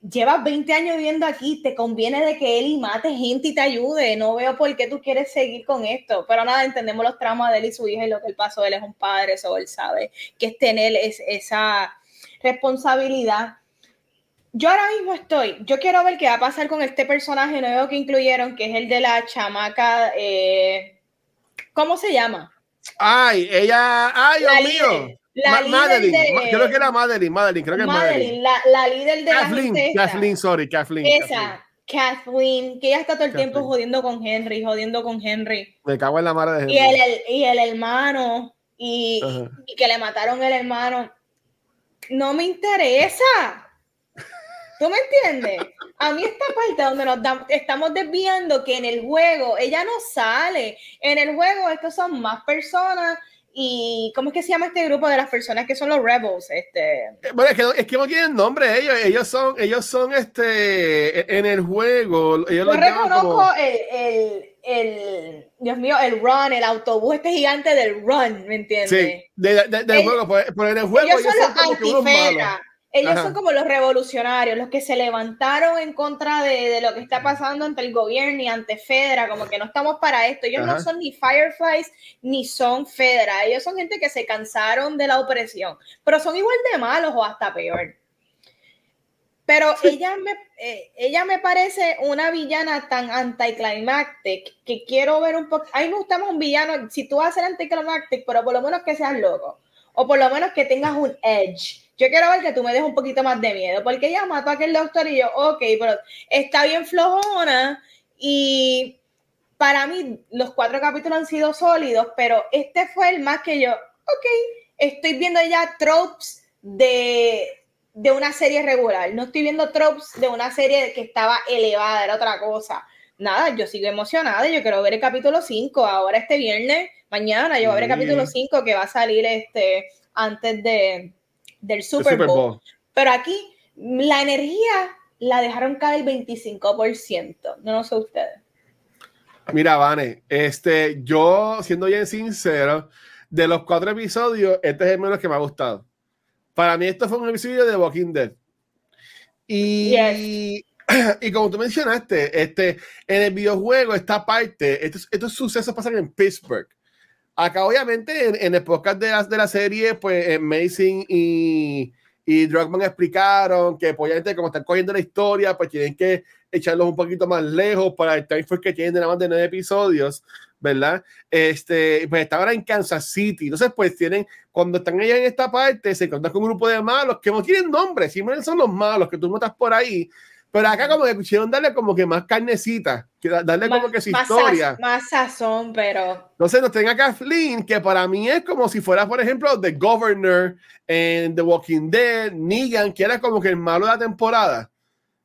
A: llevas 20 años viviendo aquí, te conviene de que y mate gente y te ayude. No veo por qué tú quieres seguir con esto. Pero nada, entendemos los tramos de él y su hija y lo que él pasó. Él es un padre, eso él sabe, que es tener esa responsabilidad. Yo ahora mismo estoy, yo quiero ver qué va a pasar con este personaje nuevo que incluyeron, que es el de la chamaca, eh, ¿cómo se llama?
B: Ay, ella, ay, Dios mío. La Madeline, creo que era Madeline, Madeline, creo que es Madeline.
A: La, la líder de
B: Kathleen, la Kathleen, sorry, Kathleen.
A: Esa, Kathleen, que ella está todo el tiempo jodiendo con Henry, jodiendo con Henry.
B: Me cago en la madre de Henry.
A: Y el, y el hermano, y, y, que le mataron el hermano. No me interesa. ¿Tú me entiendes? A mí esta parte donde nos estamos desviando que en el juego ella no sale. En el juego estos son más personas y ¿cómo es que se llama este grupo de las personas que son los rebels? Este...
B: Eh, bueno, es que, es que no tienen nombre ellos, ellos son, ellos son este, e, en el juego, ellos
A: Yo reconozco el, el, el, Dios mío, el run, el autobús este gigante del run, ¿me entiendes?
B: Sí, de, de, del juego, pues, pues, en el juego
A: ellos, son, los antifera. Ellos son como los revolucionarios, los que se levantaron en contra de, lo que está pasando ante el gobierno y ante Fedra, como que no estamos para esto. Ellos no son ni Fireflies ni son Fedra. Ellos son gente que se cansaron de la opresión, pero son igual de malos o hasta peor. Pero ella, me, eh, ella me parece una villana tan anticlimactic que quiero ver un poco. A mí me gusta un villano. Si tú vas a ser anticlimactic, pero por lo menos que seas loco. O por lo menos que tengas un edge yo quiero ver que tú me des un poquito más de miedo, porque ella mató a aquel doctor y yo, ok, pero está bien flojona y para mí los cuatro capítulos han sido sólidos, pero este fue el más que yo, ok, estoy viendo ya tropes de, de una serie regular, no estoy viendo tropes de una serie que estaba elevada, era otra cosa. Nada, yo sigo emocionada, yo quiero ver el capítulo 5, ahora este viernes, mañana, yo voy a ver el capítulo 5 que va a salir este antes de, del Super, Bowl. Pero aquí la energía la dejaron caer el 25%. No lo sé ustedes.
B: Mira, Vane, este, yo siendo bien sincero, de los cuatro episodios, este es el menos que me ha gustado. Para mí, esto fue un episodio de Walking Dead. Y (clears throat) y como tú mencionaste, este, en el videojuego, esta parte, estos, estos sucesos pasan en Pittsburgh. Acá, obviamente, en, el podcast de la, de la serie, pues Amazing y, y Drugman explicaron que, pues, obviamente, como están cogiendo la historia, pues tienen que echarlos un poquito más lejos para el time que tienen de nada más de nueve episodios. ¿verdad? Este, pues está ahora en Kansas City. Entonces, pues tienen, cuando están allá en esta parte, se encuentran con un grupo de malos que no tienen nombre, simplemente son los malos que tú no estás por ahí. Pero acá como que quisieron darle como que más carnecita, que darle como que su historia.
A: más sazón, pero...
B: Entonces nos tenga acá Flynn, que para mí es como si fuera, por ejemplo, The Governor en The Walking Dead, Negan, que era como que el malo de la temporada,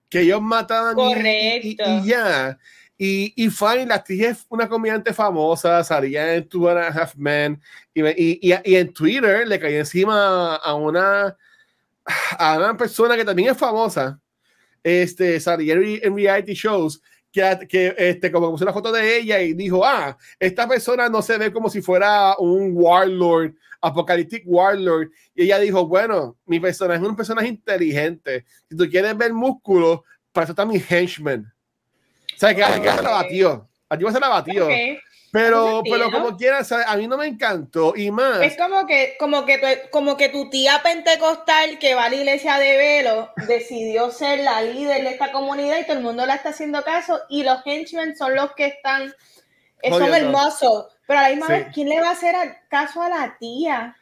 B: que ellos mataban y, y, ya. Y, y Fanny, la actriz es una comediante famosa, salía en Two and a Half Men, y, y, y, en Twitter le caí encima a una, a una persona que también es famosa, este, salía en, reality shows, que, que este, como puse la foto de ella y dijo, ah, esta persona no se ve como si fuera un warlord, apocalyptic warlord. Y ella dijo, bueno, mi personaje es un personaje inteligente. Si tú quieres ver músculo, para eso está mi henchman sea, que, okay. se la batió. Aquí se la batió. Pero, pero como quieras, a mí no me encantó. Y más.
A: Es como que, como que, tu, como que tu tía pentecostal que va a la iglesia de Velo decidió ser la líder de esta comunidad y todo el mundo la está haciendo caso. Y los henchmen son los que están, son hermosos. Pero a la misma vez, ¿quién le va a hacer caso a la tía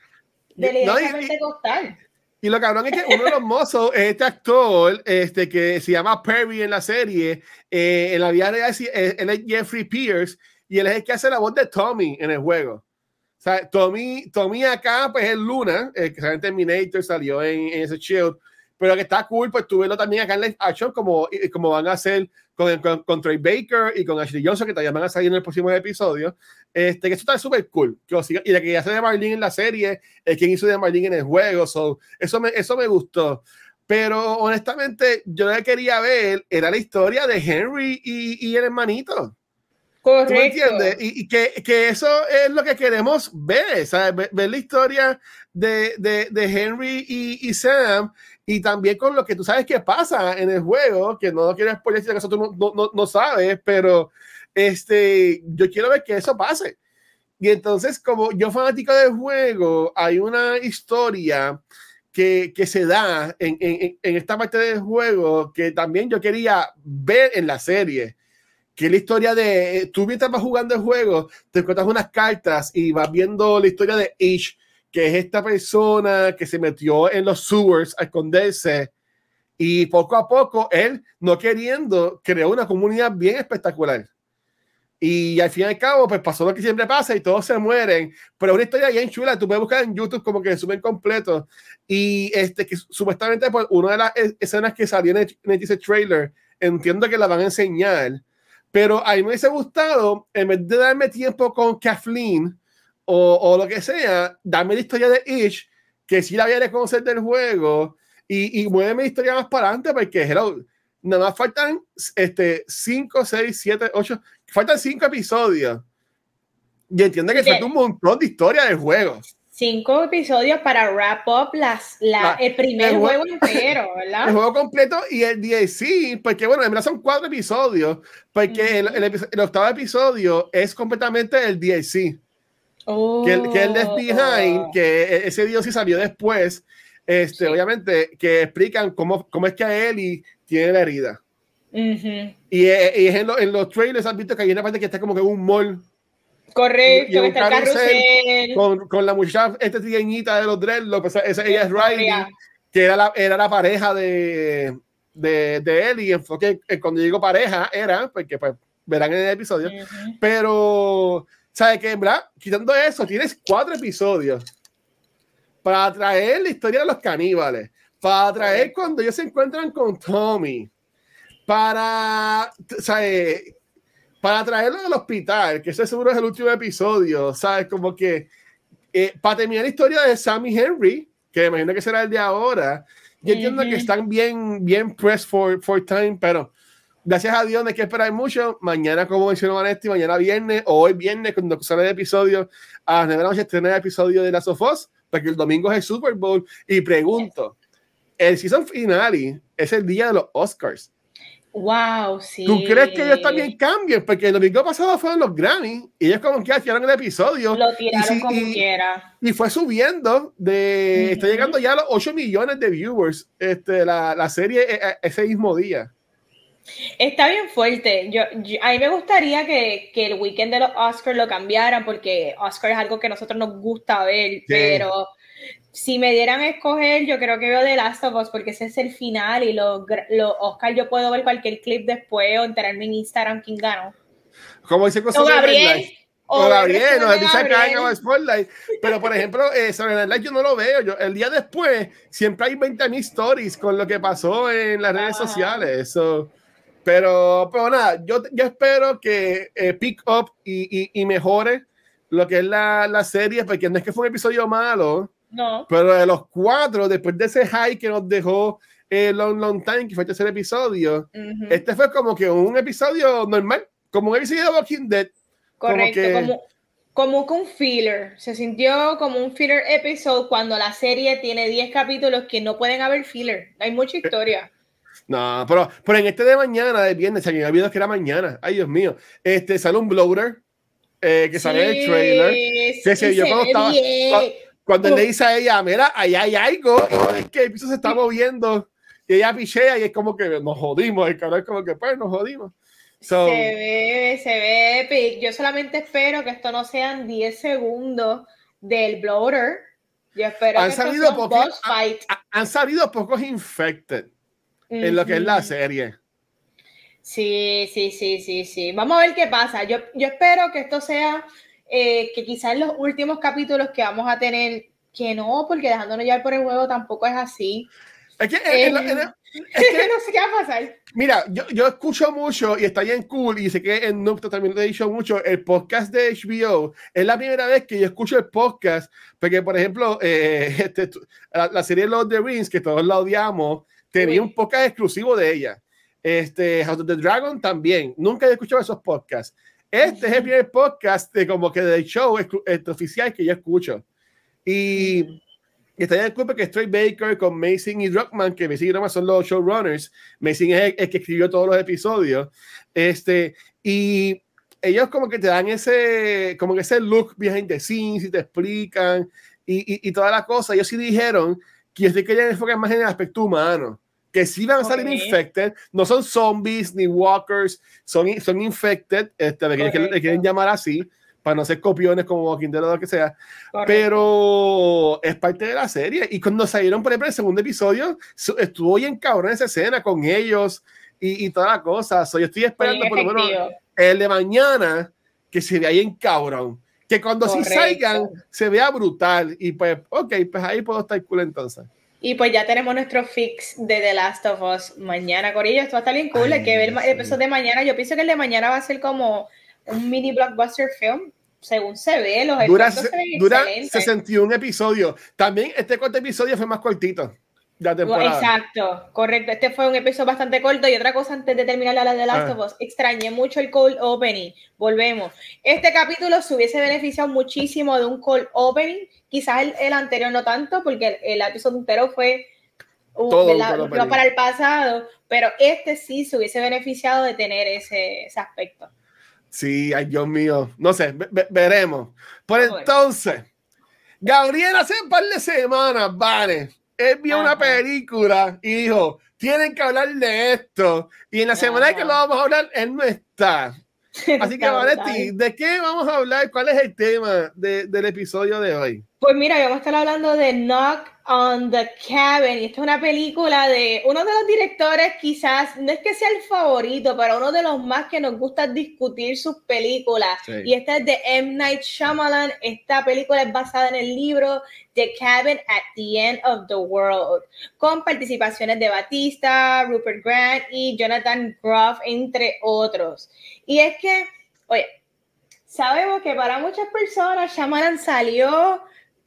A: de la iglesia pentecostal?
B: Y lo cabrón es que uno de los mozos es este actor este, que se llama Perry en la serie. Eh, en la vida real, eh, él es Jeffrey Pierce y él es el que hace la voz de Tommy en el juego. O sea, Tommy, Tommy acá, pues es Luna, el que sale en Terminator, salió en, en ese Shield. Pero que está cool, pues tú también acá en live action, como, como van a hacer con, con, Trey Baker y con Ashley Johnson, que también van a salir en el próximo episodio. Este, que esto está súper cool. y la que hace de Marlene en la serie, es quien hizo de Marlene en el juego. So, eso, me, eso me gustó. Pero honestamente, yo lo que quería ver era la historia de Henry y, y el hermanito.
A: Correcto. ¿Tú
B: entiendes? Y, y que, que, eso es lo que queremos ver, ¿sabes? Ver, la historia de, de, de Henry y, y, Sam y también con lo que tú sabes que pasa en el juego, que no quiero spoiler si acaso tú no, no, no, sabes, pero este, yo quiero ver que eso pase. Y entonces, como yo fanático del juego, hay una historia que, que se da en, en, en, esta parte del juego que también yo quería ver en la serie. Que la historia de, tú mientras vas jugando el juego, te encuentras unas cartas y vas viendo la historia de Ish que es esta persona que se metió en los sewers a esconderse y poco a poco él, no queriendo, creó una comunidad bien espectacular. Y al fin y al cabo, pues pasó lo que siempre pasa y todos se mueren. Pero una historia bien chula, tú puedes buscar en YouTube como que suben completo. Y este, que supuestamente, por una de las escenas que salió en, en ese trailer, entiendo que la van a enseñar. Pero a mí me hubiese gustado, en vez de darme tiempo con Kathleen, o, o, lo que sea, dame la historia de Ish, que sí la voy a conocer del juego, y, y muéveme la historia más para adelante, porque hello, nada más faltan este, 5, 6, 7, 8, faltan 5 episodios. Y entiende que falta un montón de historia del juego.
A: Cinco episodios para wrap up las, la, el primer juego, (laughs) entero, ¿verdad?
B: El juego completo y el DLC, porque bueno, en verdad son cuatro episodios, porque el, el, el, octavo episodio es completamente el DLC que, el, que el Left Behind, oh. que e, ese dios sí salió después, este, obviamente, que explican cómo, cómo es que Ellie tiene la herida.
A: y,
B: y, es en, lo, en, los trailers has visto que hay una parte que está como que un mall.
A: Correcto, y, y
B: está carrusel, con, con, la muchacha, esta trigueñita de los dreadlocks, esa, ella es Riley, que era la, era la pareja de, de, de Ellie. Enfoque, cuando digo pareja, era, porque pues verán en el episodio, uh -huh. pero ¿Sabes qué, verdad? Quitando eso, tienes cuatro episodios para traer la historia de los caníbales, para traer cuando ellos se encuentran con Tommy, para, ¿sabes? Para traerlo del hospital, que ese seguro es el último episodio, ¿sabes? Como que eh, para terminar la historia de Sammy Henry, que imagino que será el de ahora, yo entiendo uh -huh. que están bien, bien pressed for, for time, pero gracias a Dios no hay que esperar mucho. Mañana, como mencionó Vanetti, mañana viernes o hoy viernes, cuando sale el episodio, a las 9 de la noche estrena el episodio de la Sofos, porque el domingo es el Super Bowl. Y pregunto, el season finale es el día de los Oscars.
A: Wow, sí.
B: ¿Tú crees que ellos también cambien? Porque el domingo pasado fueron los Grammy y ellos como que tiraron el episodio.
A: Lo tiraron
B: y,
A: como
B: y,
A: quiera.
B: Y fue subiendo de... Uh -huh. Está llegando ya a los 8 millones de viewers este, la, la serie e, e, ese mismo día.
A: Está bien fuerte. Yo, yo, a mí me gustaría que, que, el weekend de los Oscars lo cambiaran porque Oscar es algo que a nosotros nos gusta ver, sí. pero si me dieran a escoger, yo creo que veo The Last of Us porque ese es el final y los lo Oscar yo puedo ver cualquier clip después o enterarme en Instagram quién ganó.
B: Como dice
A: o Gabriel.
B: O, Gabriel, nos dice acá en Spotlight. Pero, por ejemplo, eh, sobre Live yo no lo veo. Yo, el día después, siempre hay 20.000 stories con lo que pasó en las redes Ajá. sociales. So, pero, pero nada, yo, yo espero que eh, pick up y, y, y, mejore lo que es la, la serie, porque no es que fue un episodio malo,
A: no.
B: pero de los cuatro, después de ese high que nos dejó eh, Long Long Time, que fue el tercer episodio, uh -huh. este fue como que un episodio normal, como un episodio de Walking Dead.
A: Correcto,
B: como, que,
A: como, como que un filler. Se sintió como un filler episode cuando la serie tiene 10 capítulos que no pueden haber filler. Hay mucha historia.
B: No, pero, pero en este de mañana, de viernes, se me olvidó que era mañana. Ay, Dios mío. Este sale un bloater eh, que sí, sale el trailer. Que se vio cuando estaba. Cuando, cuando oh. le dice a ella, mira, ahí hay algo, es que el piso se está moviendo. Y ella pichea y es como que nos jodimos. El cabrón es como que, pues, nos jodimos.
A: So, se ve, se ve epic. Yo solamente espero que esto no sean 10 segundos del bloater. Yo espero
B: han
A: que
B: salido pocos, han, han, salido pocos infected uh -huh. en lo que es la serie.
A: Sí, sí, sí, sí, sí. Vamos a ver qué pasa. Yo, yo espero que esto sea, eh, que quizás los últimos capítulos que vamos a tener, que no, porque dejándonos llevar por el juego tampoco es así.
B: Es que, eh, es, es,
A: es que no sé qué va a pasar.
B: Mira, yo, yo escucho mucho y está bien cool y sé que en Nupto también lo he dicho mucho, el podcast de HBO. Es la primera vez que yo escucho el podcast, porque por ejemplo, eh, (laughs) este, la, la, serie Lord of the Rings, que todos la odiamos, tenía Uy. un podcast exclusivo de ella. Este, House of the Dragon también. Nunca he escuchado esos podcasts. Este es el primer podcast de como que del show este, oficial que yo escucho. Y, está en culpa que Stray Baker con Mason y Rockman, que Mason y Rockman son los showrunners. Mason es el, el, que escribió todos los episodios. Este, y ellos como que te dan ese, como que ese look behind the scenes y te explican y, y, y toda la cosa. Ellos sí dijeron que ellos querían enfocar más en el aspecto humano que sí van a salir okay. infected, no son zombies ni walkers, son, son infected, este, le, quieren, le quieren llamar así, para no ser copiones como Walking Dead o lo que sea, Correcto. pero es parte de la serie. Y cuando salieron, por ejemplo, el segundo episodio, estuvo bien cabrón esa escena con ellos y, y toda la cosa. So, yo estoy esperando por lo menos el de mañana que se vea bien cabrón. Que cuando Correcto. sí salgan se vea brutal. Y pues, ok, pues ahí puedo estar cool entonces.
A: Y pues ya tenemos nuestro fix de The Last of Us mañana, Corillo. Esto va a estar bien cool. Hay que ver el episodio de mañana. Yo pienso que el de mañana va a ser como un mini blockbuster film, según se ve. Los
B: dura, se dura 61 episodios. También este cuarto episodio fue más cortito. La temporada.
A: Exacto, correcto. Este fue un episodio bastante corto. Y otra cosa antes de terminar la de The Last ah. of Us, extrañé mucho el cold opening. Volvemos. Este capítulo se hubiese beneficiado muchísimo de un cold opening. Quizás el, el anterior no tanto, porque el, el episodio entero fue uh, Todo para el pasado. Pero este sí se hubiese beneficiado de tener ese, ese aspecto.
B: Sí, ay Dios mío. No sé, ve veremos. Por entonces, Gabriel hace un par de semanas, vale él vio Ajá. una película y dijo, tienen que hablar de esto. Y en la semana Ajá. que lo vamos a hablar, él no está. (laughs) Así que, Vanetti, ¿de qué vamos a hablar? ¿Cuál es el tema de, del episodio de hoy?
A: Pues mira, vamos a estar hablando de Knock on the Cabin. Y esta es una película de uno de los directores, quizás, no es que sea el favorito, pero uno de los más que nos gusta discutir sus películas. Sí. Y esta es de M. Night Shyamalan. Esta película es basada en el libro The Cabin at the End of the World, con participaciones de Batista, Rupert Grant y Jonathan Groff, entre otros. Y es que, oye, sabemos que para muchas personas Shyamalan salió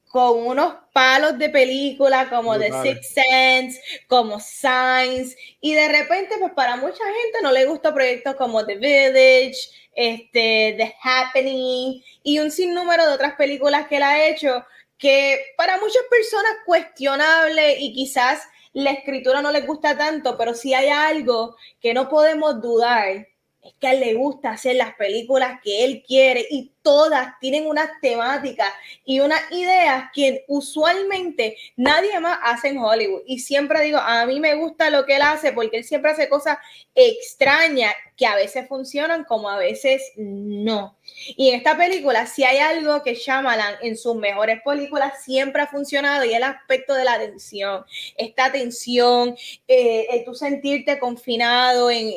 A: con unos palos de película como The Sixth Sense, como Signs, y de repente, pues para mucha gente no le gustan proyectos como The Village, este, The Happening y un sinnúmero de otras películas que él ha hecho que para muchas personas cuestionable y quizás la escritura no les gusta tanto, pero si hay algo que no podemos dudar, es que a él le gusta hacer las películas que él quiere y todas tienen unas temáticas y unas ideas que usualmente nadie más hace en Hollywood. Y siempre digo, a mí me gusta lo que él hace porque él siempre hace cosas extrañas que a veces funcionan como a veces no. Y en esta película, si hay algo que Shyamalan en sus mejores películas siempre ha funcionado y el aspecto de la tensión, esta tensión, eh, el tú sentirte confinado en,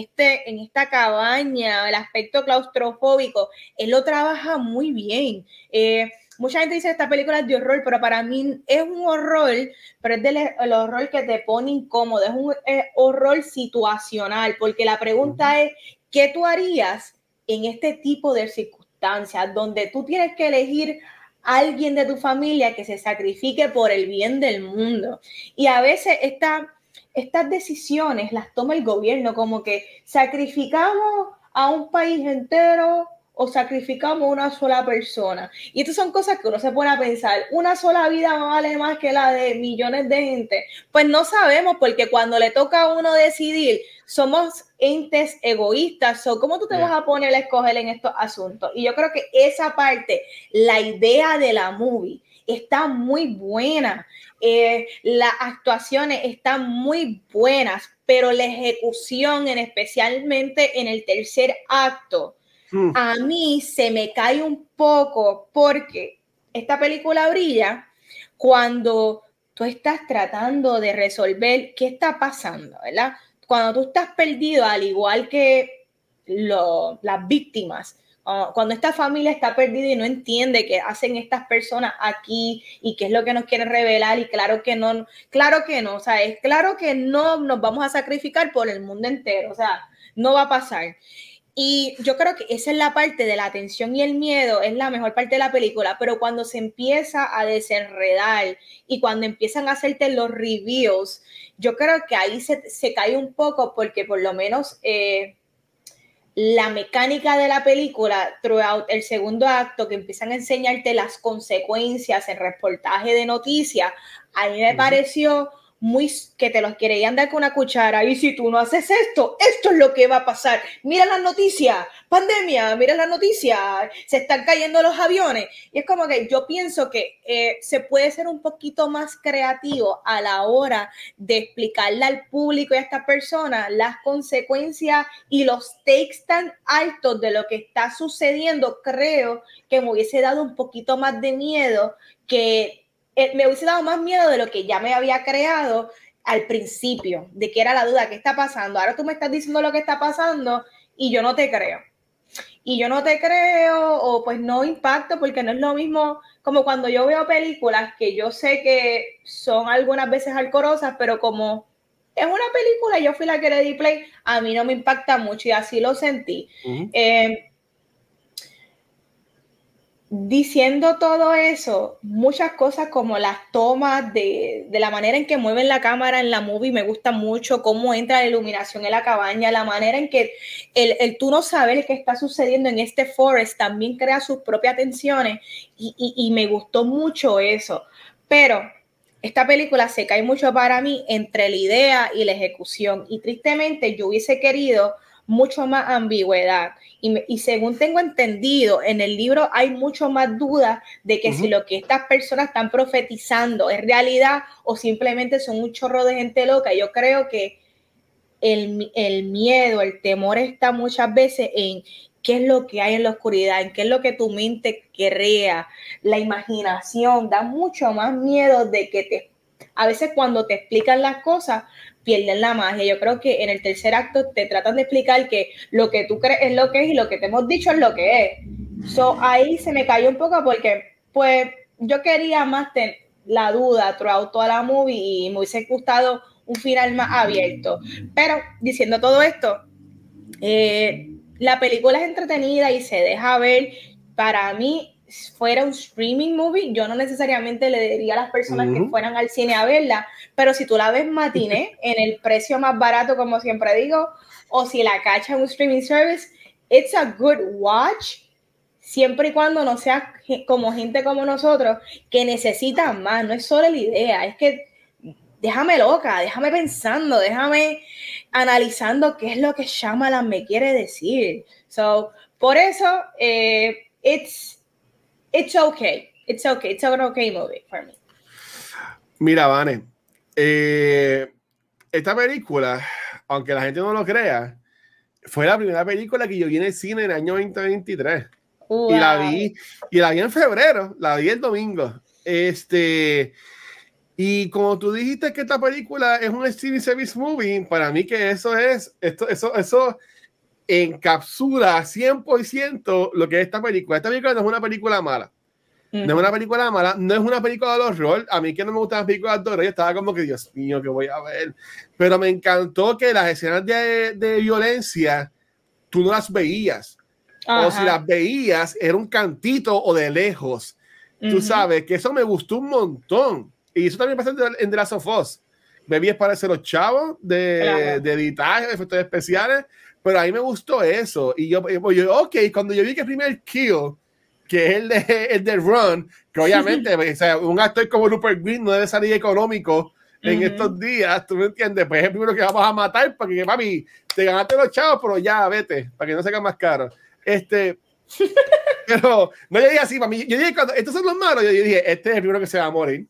A: este, en esta cabaña, el aspecto claustrofóbico, es lo trabaja muy bien. Eh, mucha gente dice que esta película es de horror, pero para mí es un horror, pero es del el horror que te pone incómodo, es un eh, horror situacional, porque la pregunta es, ¿qué tú harías en este tipo de circunstancias donde tú tienes que elegir a alguien de tu familia que se sacrifique por el bien del mundo? Y a veces estas decisiones las toma el gobierno, como que sacrificamos a un país entero o sacrificamos una sola persona. Y estas son cosas que uno se pone a pensar, una sola vida vale más que la de millones de gente. Pues no sabemos porque cuando le toca a uno decidir, somos entes egoístas. o ¿Cómo tú te vas a poner a escoger en estos asuntos? Y yo creo que esa parte, la idea de la movie, está muy buena. Eh, las actuaciones están muy buenas, pero la ejecución, en especialmente en el tercer acto, Mm. A mí se me cae un poco porque esta película brilla cuando tú estás tratando de resolver qué está pasando, ¿verdad? Cuando tú estás perdido, al igual que las víctimas, cuando esta familia está perdida y no entiende qué hacen estas personas aquí y qué es lo que nos quieren revelar y claro que no, claro que no, o sea, es claro que no nos vamos a sacrificar por el mundo entero, o sea, no va a pasar. Y yo creo que esa es la parte de la tensión y el miedo, es la mejor parte de la película, pero cuando se empieza a desenredar y cuando empiezan a hacerte los reviews, yo creo que ahí se, se cae un poco porque por lo menos eh, la mecánica de la película, throughout el segundo acto, que empiezan a enseñarte las consecuencias en reportaje de noticias, a mí me pareció muy que te los querían dar con una cuchara y si tú no haces esto, esto es lo que va a pasar. Mira las noticias, pandemia, mira las noticias, se están cayendo los aviones. Y es como que yo pienso que eh, se puede ser un poquito más creativo a la hora de explicarle al público y a esta persona las consecuencias y los takes tan altos de lo que está sucediendo. Creo que me hubiese dado un poquito más de miedo que eh, me hubiese dado más miedo de lo que ya me había creado al principio, de que era la duda, ¿qué está pasando? Ahora tú me estás diciendo lo que está pasando y yo no te creo. Y yo no te creo o pues no impacto porque no es lo mismo como cuando yo veo películas que yo sé que son algunas veces alcorosas, pero como es una película, yo fui la que le di play, a mí no me impacta mucho y así lo sentí diciendo todo eso, muchas cosas como las tomas de, la manera en que mueven la cámara en la movie me gusta mucho, cómo entra la iluminación en la cabaña, la manera en que el, el tú no saber qué está sucediendo en este forest también crea sus propias tensiones y, y me gustó mucho eso. Pero esta película se cae mucho para mí entre la idea y la ejecución y tristemente yo hubiese querido mucho más ambigüedad. Y, según tengo entendido, en el libro hay mucho más dudas de que si lo que estas personas están profetizando es realidad o simplemente son un chorro de gente loca. Yo creo que el, el miedo, el temor está muchas veces en qué es lo que hay en la oscuridad, en qué es lo que tu mente crea, la imaginación, da mucho más miedo de que te... A veces cuando te explican las cosas, pierden la magia. Yo creo que en el tercer acto te tratan de explicar que lo que tú crees es lo que es y lo que te hemos dicho es lo que es. So, ahí se me cayó un poco porque, pues, yo quería más tener la duda throughout toda la movie y me hubiese gustado un final más abierto. Pero diciendo todo esto, eh, la película es entretenida y se deja ver. Para mí, fuera un streaming movie, yo no necesariamente le diría a las personas que fueran al cine a verla, pero si tú la ves matiné (laughs) en el precio más barato, como siempre digo, o si la cacha en un streaming service, it's a good watch, siempre y cuando no sea como gente como nosotros que necesitan más, no es solo la idea, es que déjame loca, déjame pensando, déjame analizando qué es lo que Shyamalan me quiere decir. So, por eso, eh, it's, it's okay. It's okay. It's an okay movie for me.
B: Mira, Vane, eh, esta película, aunque la gente no lo crea, fue la primera película que yo vi en el cine en el año 2023. Y la vi, y la vi en febrero, la vi el domingo. Este, y como tú dijiste que esta película es un streaming service movie, para mí que eso es, esto, eso, eso encapsula 100% lo que es esta película. Esta película no es una película mala. No es una película mala, no es una película de horror. A mí que no me gustan las películas de horror, yo estaba como que, Dios mío, que voy a ver. Pero me encantó que las escenas de, de violencia tú no las veías. O si las veías, era un cantito o de lejos. Tú sabes que eso me gustó un montón. Y eso también pasa en The Last of Us. Me vi parecer los chavos de, de editaje, de efectos especiales, pero a mí me gustó eso. Y yo, yo, ok, cuando yo vi que el primer kill, que es el de, el de Run, que obviamente (laughs) o sea, un actor como Rupert Green no debe salir económico en estos días, ¿tú me entiendes? Pues es el primero que vamos a matar para que, mami, te ganaste los chavos, pero ya, vete, para que no se haga más caro. Este, (laughs) pero no, yo dije así, para mí, yo dije, cuando estos son los malos, yo dije, este es el primero que se va a morir,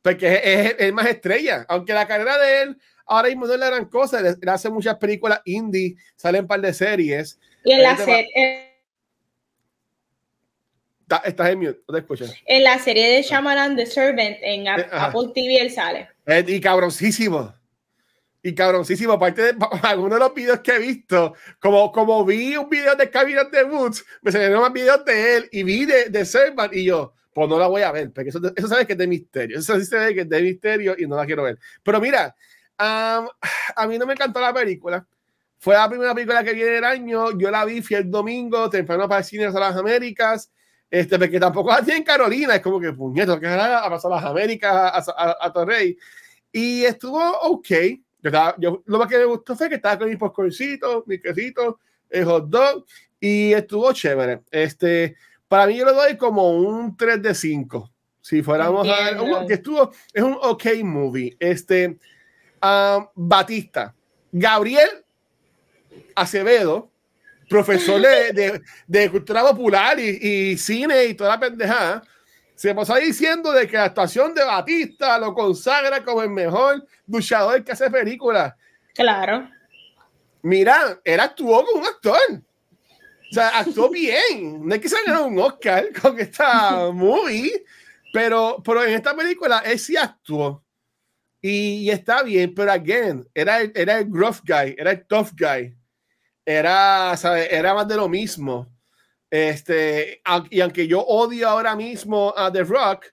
B: porque es, es, más estrella, aunque la carrera de él ahora mismo no es la gran cosa, él, hace muchas películas indie, salen un par de series.
A: Y en la serie...
B: Estás en mute, no te escuchas.
A: En la serie de Shyamalan, The Servant, en eh, Apple TV, él sale.
B: y cabroncísimo y cabroncísimo, aparte de algunos de los videos que he visto, como, como vi un video de Cabinet de Woods, me salieron más videos de él y vi de, de Servant y yo, pues no la voy a ver, porque eso, eso sabes que es de misterio, eso sí se ve que es de misterio y no la quiero ver. Pero mira, a mí no me encantó la película, fue la primera película que viene del año, yo la vi, fui el domingo, temprano para el cine a las Américas, este, porque tampoco la tiene en Carolina, es como que puñeto, que a pasar a las Américas, a, a, a Torrey, y estuvo ok, yo, lo más que me gustó fue que estaba con mi popcorncito, mi quesito, el hot dog y estuvo chévere. Este, para mí yo le doy como un 3 de 5. Si fuéramos a que estuvo, es un ok movie. Este, um, Batista, Gabriel Acevedo, profesor de, de, cultura popular y, y, cine y toda la pendejada, se pasó diciendo de que la actuación de Batista lo consagra como el mejor luchador que hace películas.
A: Claro.
B: Mira, él actuó como un actor. O sea, actuó (laughs) bien. No es que se haya un Oscar con esta (laughs) movie, pero, pero en esta película él sí actuó. Y, está bien, pero again, era, era el gruff guy, era el tough guy. Era, era más de lo mismo. Este, y aunque yo odio ahora mismo a The Rock,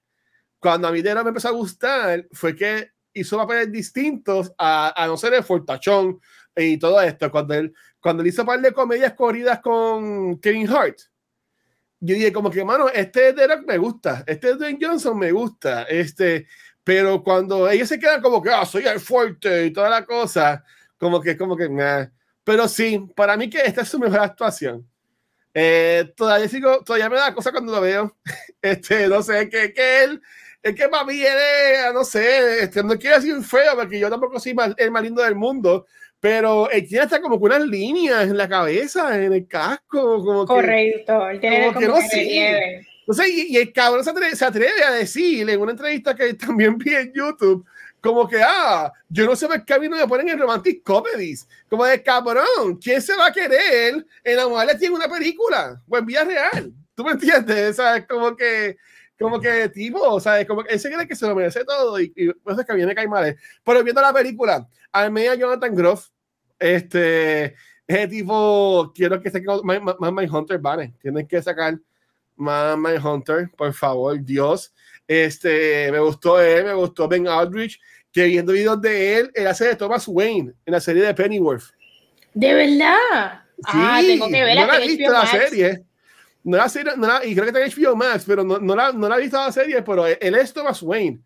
B: cuando a mí de me empezó a gustar, fue que hizo papeles distintos a, a no ser el fortachón y todo esto. Cuando él, cuando él hizo par de comedias corridas con Kevin Hart, yo dije como que, mano, este The Rock me gusta, este Dwayne Johnson me gusta, este, pero cuando ellos se quedan como que, ah, soy el fuerte y toda la cosa, como que, como que, nah. pero sí, para mí que esta es su mejor actuación. Eh, todavía sigo, todavía me da cosa cuando lo veo. (laughs) Este, no sé, que, que él, es que para mí él es, no sé, este, no quiero decir feo, porque yo tampoco soy el más lindo del mundo, pero él tiene hasta como que unas líneas en la cabeza, en el casco, como
A: Correcto, él tiene como, que, no sé.
B: No sé, y, el cabrón se atreve, se atreve, a decir en una entrevista que (laughs) también vi en YouTube, como que, ah, yo no sé por qué a mí no me ponen en romantic comedies. Como de cabrón, ¿quién se va a querer enamorarle tiene una película? O en vida real. ¿Tú me entiendes? ¿Sabes? Como que, como que tipo, ¿sabes? Como que él se cree que se lo merece todo y, y es que viene mal Pero viendo la película, a mí a Jonathan Groff, este, ese tipo, quiero que saque más My Hunter, vale. Tienen que sacar más My Hunter, por favor, Dios. Este, me gustó él, me gustó Ben Aldrich, que viendo videos de él, él hace de Thomas Wayne en la serie de Pennyworth.
A: ¿De verdad?
B: Sí, ah, tengo que ver no la he visto la serie. No la serie, no la, y creo que está en HBO Max, pero no, no, la, no la he visto la serie, pero él es Thomas Wayne.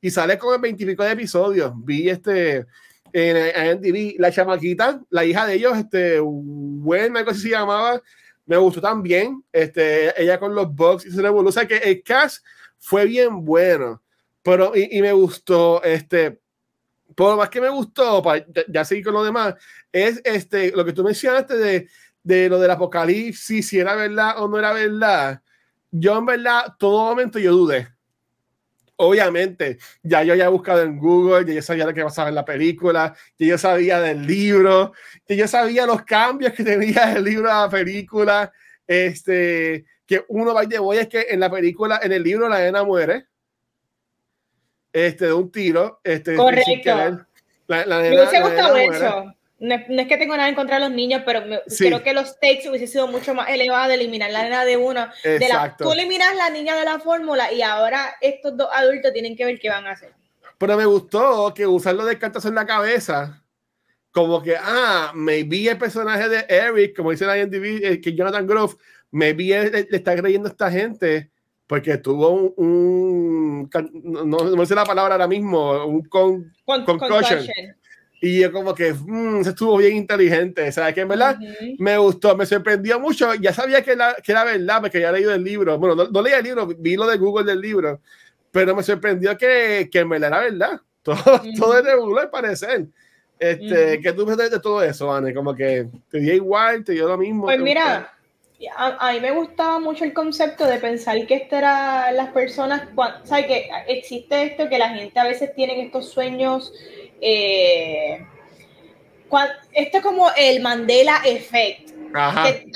B: Y sale con el 25 de episodios. Vi este en, en la chamaquita, la hija de ellos, este, Gwen, algo así se llamaba, me gustó también. Este, ella con los y se revolucionó. O sea que el cast fue bien bueno, pero y, me gustó, este, por más que me gustó, para ya, seguir con lo demás, es este, lo que tú mencionaste de, de lo del apocalipsis, si era verdad o no era verdad. Yo en verdad, todo momento yo dudé. Obviamente, ya yo había buscado en Google, ya yo sabía lo que pasaba en la película, ya yo sabía del libro, ya yo sabía los cambios que tenía el libro a la película. Este, que uno va de voy es que en la película, en el libro, la nena muere este, de un tiro. Este,
A: Correcto. La, la nena, me hubiese gustado eso. No es, que tengo nada en contra de los niños, pero creo que los takes hubiesen sido mucho más elevados de eliminar la nena de uno. De la, tú eliminas la niña de la fórmula y ahora estos dos adultos tienen que ver qué van a hacer.
B: Pero me gustó que usarlo de cartas en la cabeza, como que, ah, maybe el personaje de Eric, como dice la IMDb, eh, que Jonathan Grove, maybe le, le está creyendo a esta gente porque tuvo un, no, no, sé la palabra ahora mismo, un con, concussion. Y yo como que mmm, estuvo bien inteligente, ¿sabes? Que en verdad me gustó, me sorprendió mucho. Ya sabía que, la, que era verdad, porque ya leído el libro. Bueno, no, leí el libro, vi lo de Google del libro, pero me sorprendió que, que en verdad era verdad. (laughs) Todo, todo es Google al parecer. Este, ¿Qué tú ves de, todo eso, Anne? Como que te dio igual, te dio lo mismo.
A: Pues mira, a, mí me gustaba mucho el concepto de pensar que esto era las personas, ¿sabes? Que existe esto, que la gente a veces tiene estos sueños. Eh, esto es como el Mandela Effect.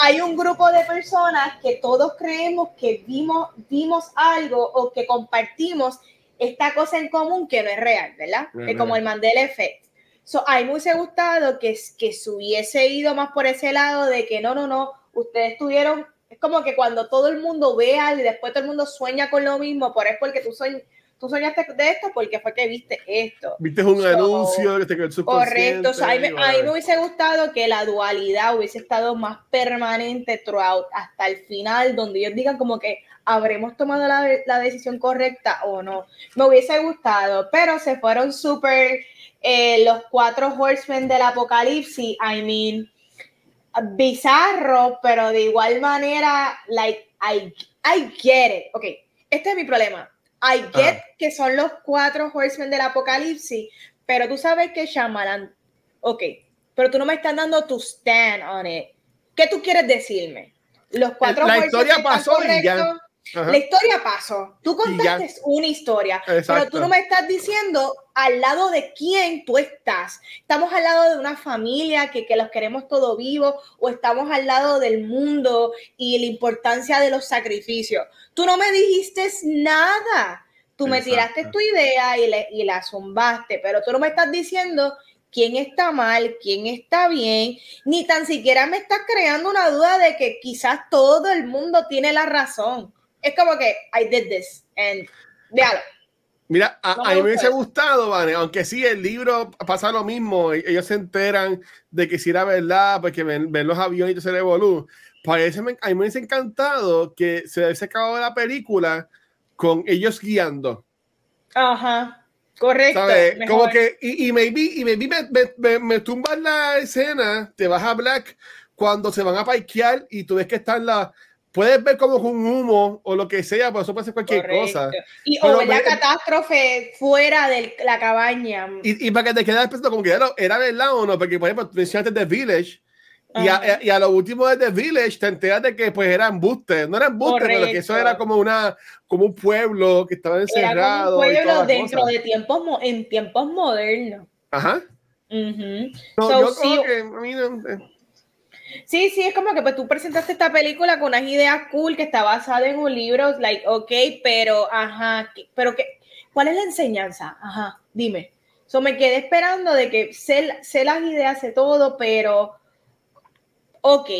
A: hay un grupo de personas que todos creemos que vimos, vimos algo o que compartimos esta cosa en común que no es real, ¿verdad? Es como el Mandela Effect. So, a mí me hubiese gustado que, que se hubiese ido más por ese lado de que no, no, no, ustedes tuvieron, es como que cuando todo el mundo vea y después todo el mundo sueña con lo mismo, por eso porque tú sueñas tú soñaste de esto porque fue que viste esto.
B: Viste un anuncio
A: que te Correcto, o sea, a, mí, me hubiese gustado que la dualidad hubiese estado más permanente throughout hasta el final, donde ellos digan como que habremos tomado la, la decisión correcta o no. Me hubiese gustado, pero se fueron súper eh, los cuatro horsemen del apocalipsis, I mean bizarro, pero de igual manera, like, I, I get it. Ok, este es mi problema. I get que son los cuatro horsemen del apocalipsis, pero tú sabes que Shyamalan, ok, pero tú no me estás dando tu stand on it. ¿Qué tú quieres decirme? Los cuatro
B: la historia pasó y ya
A: la historia pasó. Tú contaste una historia, pero tú no me estás diciendo al lado de quién tú estás. Estamos al lado de una familia que, que los queremos todo vivo o estamos al lado del mundo y la importancia de los sacrificios. Tú no me dijiste nada. Tú me tiraste tu idea y, le, y la zumbaste, pero tú no me estás diciendo quién está mal, quién está bien, ni tan siquiera me estás creando una duda de que quizás todo el mundo tiene la razón es como que I did this and déjalo.
B: Mira, a, mí me hubiese gustado, Vane, aunque sí, el libro pasa lo mismo, e, ellos se enteran de que si era verdad, porque ven, los aviones y se le volú. Parece, a mí me hubiese encantado que se hubiese acabado la película con ellos guiando.
A: Ajá, correcto.
B: Como que, y, y maybe, y maybe me, me, me, tumbas la escena, te vas a Black cuando se van a parquear y tú ves que están la, puedes ver como un humo o lo que sea, por eso puede ser cualquier cosa.
A: Y o la catástrofe fuera de la cabaña.
B: Y, para que te quedes pensando como que era, era verdad o no, porque por ejemplo, mencionaste The Village. Y a, y a, lo último de The Village te enteras de que pues era embuste, no era embuste, pero que eso era como una como un pueblo que estaba encerrado.
A: Era un pueblo dentro de tiempos en tiempos modernos.
B: Ajá.
A: Uh yo creo que a mí Sí, sí, es como que pues tú presentaste esta película con unas ideas cool que está basada en un libro, like, ok, pero, ajá, pero que, ¿cuál es la enseñanza? Ajá, dime. So me quedé esperando de que sé, sé las ideas, sé todo, pero, ok,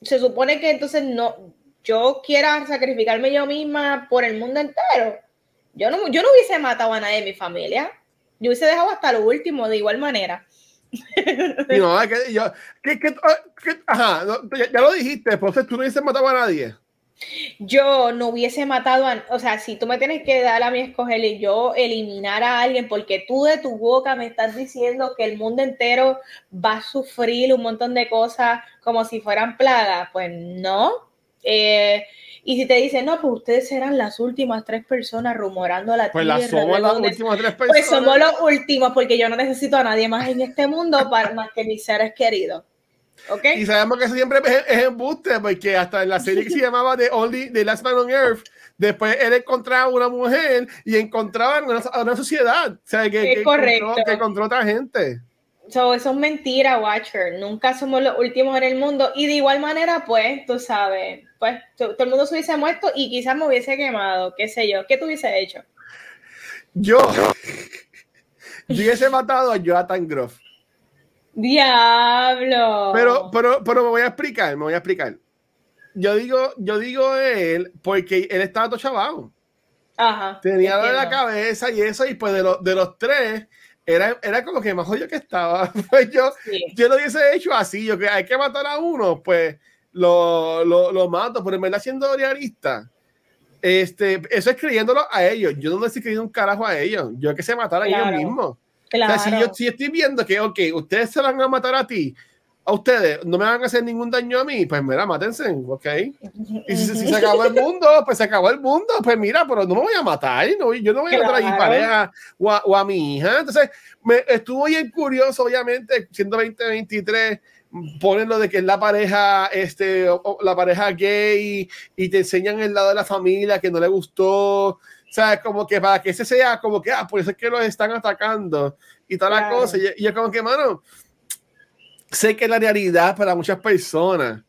A: se supone que entonces no, yo quiera sacrificarme yo misma por el mundo entero. Yo no, yo no hubiese matado a nadie de mi familia. Yo hubiese dejado hasta lo último de igual manera.
B: No, (laughs) que yo, ajá, ya, lo dijiste, pues tú no hubieses matado a nadie.
A: Yo no hubiese matado a, o sea, si tú me tienes que dar a mí escoger y yo eliminar a alguien porque tú de tu boca me estás diciendo que el mundo entero va a sufrir un montón de cosas como si fueran plagas, pues no. Eh, y si te dicen, no, pues ustedes serán las últimas tres personas rumorando la
B: pues tierra. Pues somos las últimas tres personas.
A: Pues somos los últimos, porque yo no necesito a nadie más en este mundo para más que mis seres queridos. ¿Okay?
B: Y sabemos que eso siempre es, embuste, porque hasta en la serie que se llamaba The Only, The Last Man on Earth, después él encontraba una mujer y encontraba una, una sociedad. O sea, que, que, encontró, que encontró otra gente.
A: So, eso es mentira, Watcher. Nunca somos los últimos en el mundo. Y de igual manera, pues, tú sabes, pues todo el mundo se hubiese muerto y quizás me hubiese quemado, qué sé yo. ¿Qué tú hubiese hecho?
B: Yo, yo hubiese matado a Jonathan Groff.
A: Diablo.
B: Pero, pero, pero me voy a explicar, me voy a explicar. Yo digo, yo digo él porque él estaba todo chavado.
A: Ajá.
B: Tenía lo de la cabeza y eso, y pues de, de los tres, era, era como que más jodido que estaba. (laughs) Pues yo, yo lo hubiese hecho así, yo que hay que matar a uno, pues lo, lo, lo mato, pero en verdad siendo realista, este, eso es creyéndolo a ellos. Yo no estoy creyendo un carajo a ellos. Yo que se matar a ellos mismos. Claro. O sea, si yo si estoy viendo que, ok, ustedes se van a matar a ti, a ustedes no me van a hacer ningún daño a mí, pues mira, mátense, ¿ok? Y si, si, se acabó el (laughs) mundo, pues se acabó el mundo, pues mira, pero no me voy a matar, no, yo no voy a matar a mi pareja o a, o a, mi hija. Entonces, me estuvo bien curioso, obviamente, siendo 2023, ponen lo de que es la pareja, este, la pareja gay y te enseñan el lado de la familia que no le gustó. O sea, como que para que ese sea como que, ah, por eso es que los están atacando y toda la cosa. Y, y yo como que, mano, sé que es la realidad para muchas personas,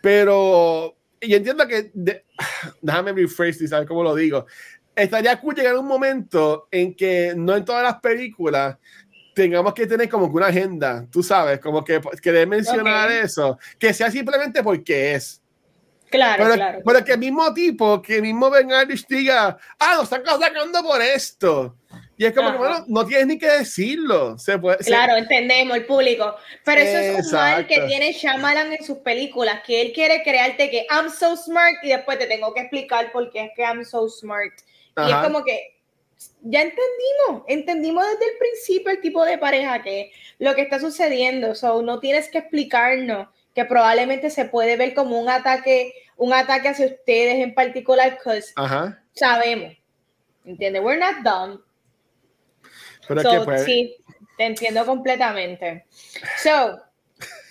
B: pero y entiendo que, (sighs) déjame rephrase y saber cómo lo digo. Estaría cool llegar un momento en que no en todas las películas tengamos que tener como que una agenda, tú sabes, como que querer mencionar eso, que sea simplemente porque es.
A: Claro,
B: pero,
A: claro.
B: Pero que el mismo tipo, que el mismo Ben Irish diga, ah, lo están sacando por esto. Y es como que, bueno, no tienes ni que decirlo. Se puede,
A: claro, entendemos el público. Pero eso es un mal que tiene Shyamalan en sus películas, que él quiere crearte que I'm so smart y después te tengo que explicar por qué es que I'm so smart. Y es como que ya entendimos, entendimos desde el principio el tipo de pareja que lo que está sucediendo. So, no tienes que explicarnos que probablemente se puede ver como un ataque, un ataque hacia ustedes en particular, because sabemos. ¿Entiendes? We're not dumb.
B: Pero
A: Sí, te entiendo completamente. So,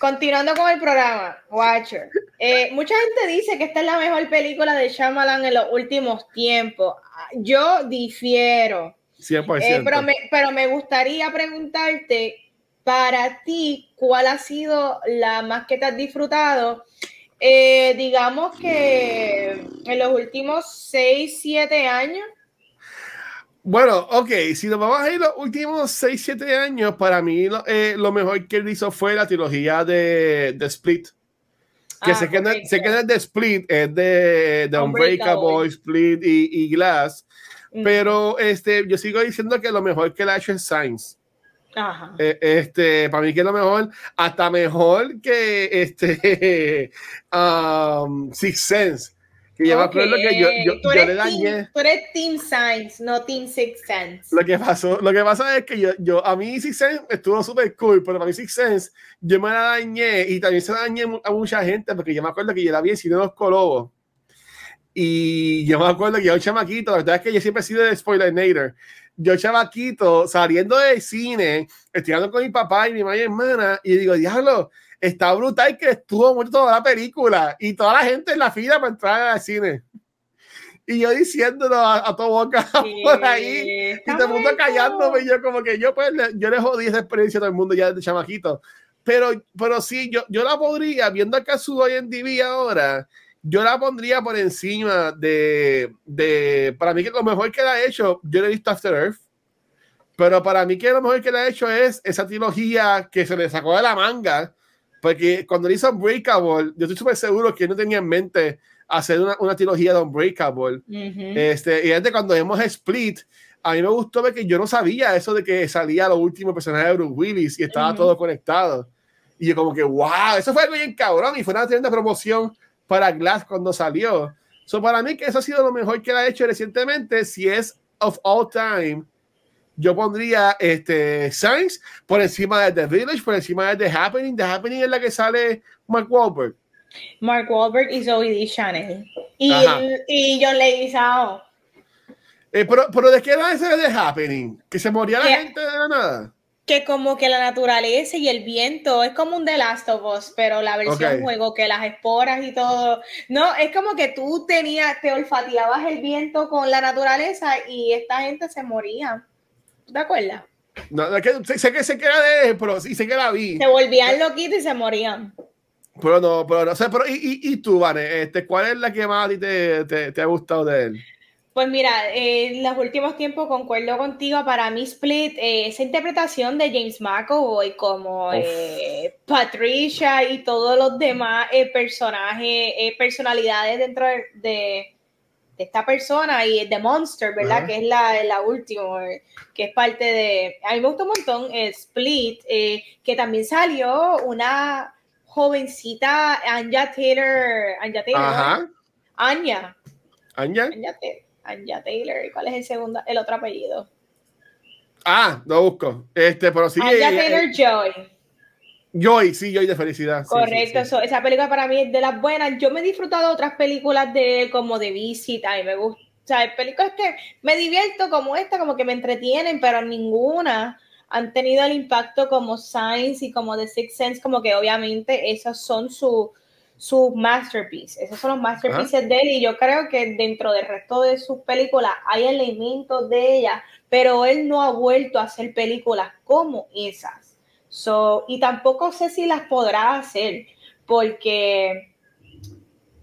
A: continuando con el programa, Watcher. Eh, mucha gente dice que esta es la mejor película de Shyamalan en los últimos tiempos. Yo difiero.
B: 100%.
A: Eh, pero, me, pero me gustaría preguntarte, para ti, ¿cuál ha sido la más que te has disfrutado? Eh, digamos que en los últimos 6, 7 años.
B: Bueno, ok, si nos vamos a ir los últimos 6, 7 años, para mí lo, eh, lo, mejor que él hizo fue la trilogía de, de Split. Que ah, sé, que no, sé que no es de Split, es de, de Unbreakable, Split y, y Glass. Mm. Pero este, yo sigo diciendo que lo mejor que él ha hecho es Science.
A: Ajá.
B: Eh, este, para mí que es lo mejor, hasta mejor que este (laughs) um, Six Sense yo okay. me acuerdo que yo, yo,
A: tú
B: yo le dañé.
A: Team, tú eres Team Science, no Team Six Sense.
B: Lo que pasó, lo que pasa es que yo, yo a mí Six Sense estuvo súper cool, pero para mí Six Sense yo me la dañé y también se la dañé a mucha gente porque yo me acuerdo que yo la vi en Cine Los Colobos. Y yo me acuerdo que yo, chamaquito, la verdad es que yo siempre he sido de spoiler Yo, chamaquito, saliendo del cine, estudiando con mi papá y mi mamá y hermana, y digo, diablo, está brutal que estuvo muerto toda la película y toda la gente en la fila para entrar al cine. Y yo diciéndolo a, a tu boca (laughs) por ahí, y todo el mundo callándome, y yo como que yo pues, yo le jodí esa experiencia a todo el mundo ya de chamajito. Pero, pero sí, yo, yo la podría, viendo a Kazuo hoy en día ahora, yo la pondría por encima de, de, para mí que lo mejor que la ha hecho, yo le he visto After Earth, pero para mí que lo mejor que le ha hecho es esa trilogía que se le sacó de la manga, porque cuando hizo Unbreakable, yo estoy súper seguro que no tenía en mente hacer una, una trilogía de Unbreakable. Uh -huh. este, y antes cuando vemos Split, a mí me gustó ver que yo no sabía eso de que salía lo último personaje de Bruce Willis y estaba uh -huh. todo conectado. Y yo como que, wow, eso fue algo bien cabrón y fue una tremenda promoción para Glass cuando salió. So, para mí que eso ha sido lo mejor que él ha hecho recientemente, si es of all time, yo pondría este Science por encima de The Village, por encima de The Happening. The Happening es la que sale Mark Wahlberg.
A: Mark Wahlberg y Zoe D. Chanel. Y, y John Leguizamo.
B: Eh, pero, pero, ¿de qué era ese de Happening? ¿Que se moría la gente de la nada?
A: Que como que la naturaleza y el viento es como un The Last of Us, pero la versión juego, que las esporas y todo. No, es como que tú tenías, te olfateabas el viento con la naturaleza y esta gente se moría. ¿Te acuerdas?
B: No, sé, que se queda de, pero sí sé que la vi.
A: Se volvían loquitos y se morían.
B: Pero no, pero no, o sea, pero y, y, y tú, Vane, este, ¿cuál es la que más a ti te, te, te ha gustado de él?
A: Pues mira, en los últimos tiempos concuerdo contigo, para mí Split, eh, esa interpretación de James McAvoy como eh, Patricia y todos los demás eh, personajes, personalidades dentro de, esta persona y de Monster, ¿verdad? Que es la, la última, que es parte de... A mí me gusta un montón Split, que también salió una jovencita, Anya Taylor, Anya Taylor,
B: Ajá.
A: Anya Taylor. Anja Taylor. ¿Y cuál es el segundo, el otro apellido?
B: Ah, lo busco. Este, pero sí.
A: Anja eh, Taylor eh, Joy.
B: Joy, sí, Joy de felicidad.
A: Correcto, esa película para mí es de las buenas. Yo me he disfrutado otras películas de como de visita y me gusta. O sea, películas que me divierto como esta, como que me entretienen, pero ninguna han tenido el impacto como Science y como The Sixth Sense, como que obviamente esas son su, sus masterpieces. Esos son los masterpieces de él y yo creo que dentro del resto de sus películas hay elementos de ella, pero él no ha vuelto a hacer películas como esas. So, y tampoco sé si las podrá hacer porque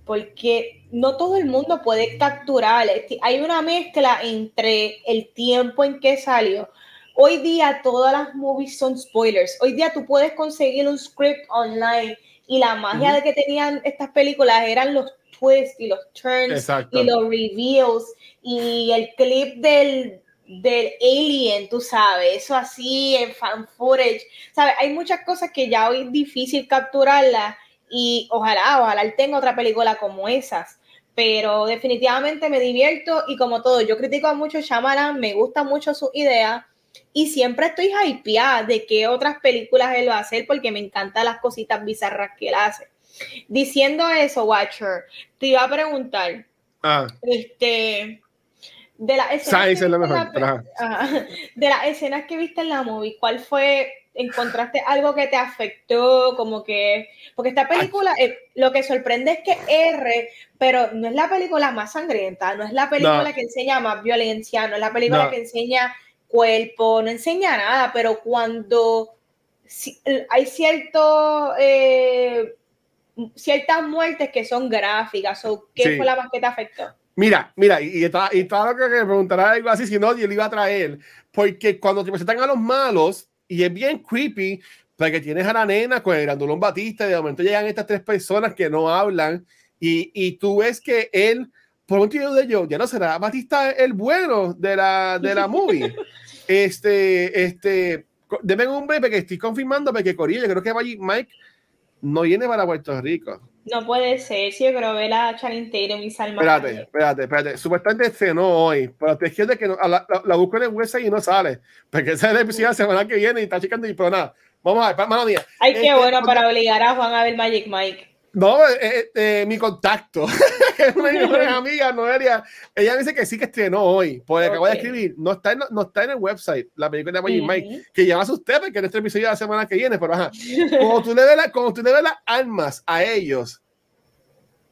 A: porque no todo el mundo puede capturar. Hay una mezcla entre el tiempo en que salió. Hoy día todas las movies son spoilers. Hoy día tú puedes conseguir un script online y la magia de que tenían estas películas eran los twists y los turns y los reveals y el clip del, del alien, tú sabes, eso así en fan footage, ¿sabes? Hay muchas cosas que ya hoy es difícil capturarlas y ojalá, ojalá él tenga otra película como esas. Pero definitivamente me divierto y como todo, yo critico mucho Shyamalan, me gusta mucho su idea, y siempre estoy hypeada de qué otras películas él va a hacer porque me encantan las cositas bizarras que él hace. Diciendo eso, Watcher, te iba a preguntar,
B: ah.
A: este, de las escenas, de las escenas que viste en la movie, ¿cuál fue encontraste algo que te afectó, como que, porque esta película, eh, lo que sorprende es que R, pero no es la película más sangrienta, no es la película que enseña más violencia, no es la película que enseña cuerpo, no enseña nada, pero cuando hay cierto, eh, ciertas muertes que son gráficas, o ¿qué fue la más que te afectó?
B: Mira, mira, y, está, y lo que me preguntará algo así, si no, yo le iba a traer, porque cuando te presentan a los malos, y es bien creepy, porque tienes a la nena con el grandulón Batista, y de momento llegan estas tres personas que no hablan, y, y tú ves que él por un tío de ellos, ya no será Batista el bueno de la, de la movie. (laughs) este, este, deben un bebé que estoy confirmando porque Corilla, creo que Mike no viene para Puerto Rico.
A: No puede ser, si yo creo que la Channing Tatum y Salma.
B: Espérate, espérate, espérate. Supuestamente cenó hoy, pero te quiero que no, la, la, busco en el website y no sale, porque esa es la episodio la semana que viene y está checando y pero nada. Vamos a ver, mano mía.
A: Ay, qué este, bueno para obligar a Juan a ver Magic Mike.
B: No, eh, eh, eh, mi contacto, (laughs) es una de mis amigas, Noelia, ella dice que sí que estrenó hoy, porque okay. acabo de escribir, no está, en, no está en el website, la película de Magic Mike, que llama a usted, porque en este episodio de la semana que viene, pero ajá, como tú le ves, la, tú le ves las armas a ellos,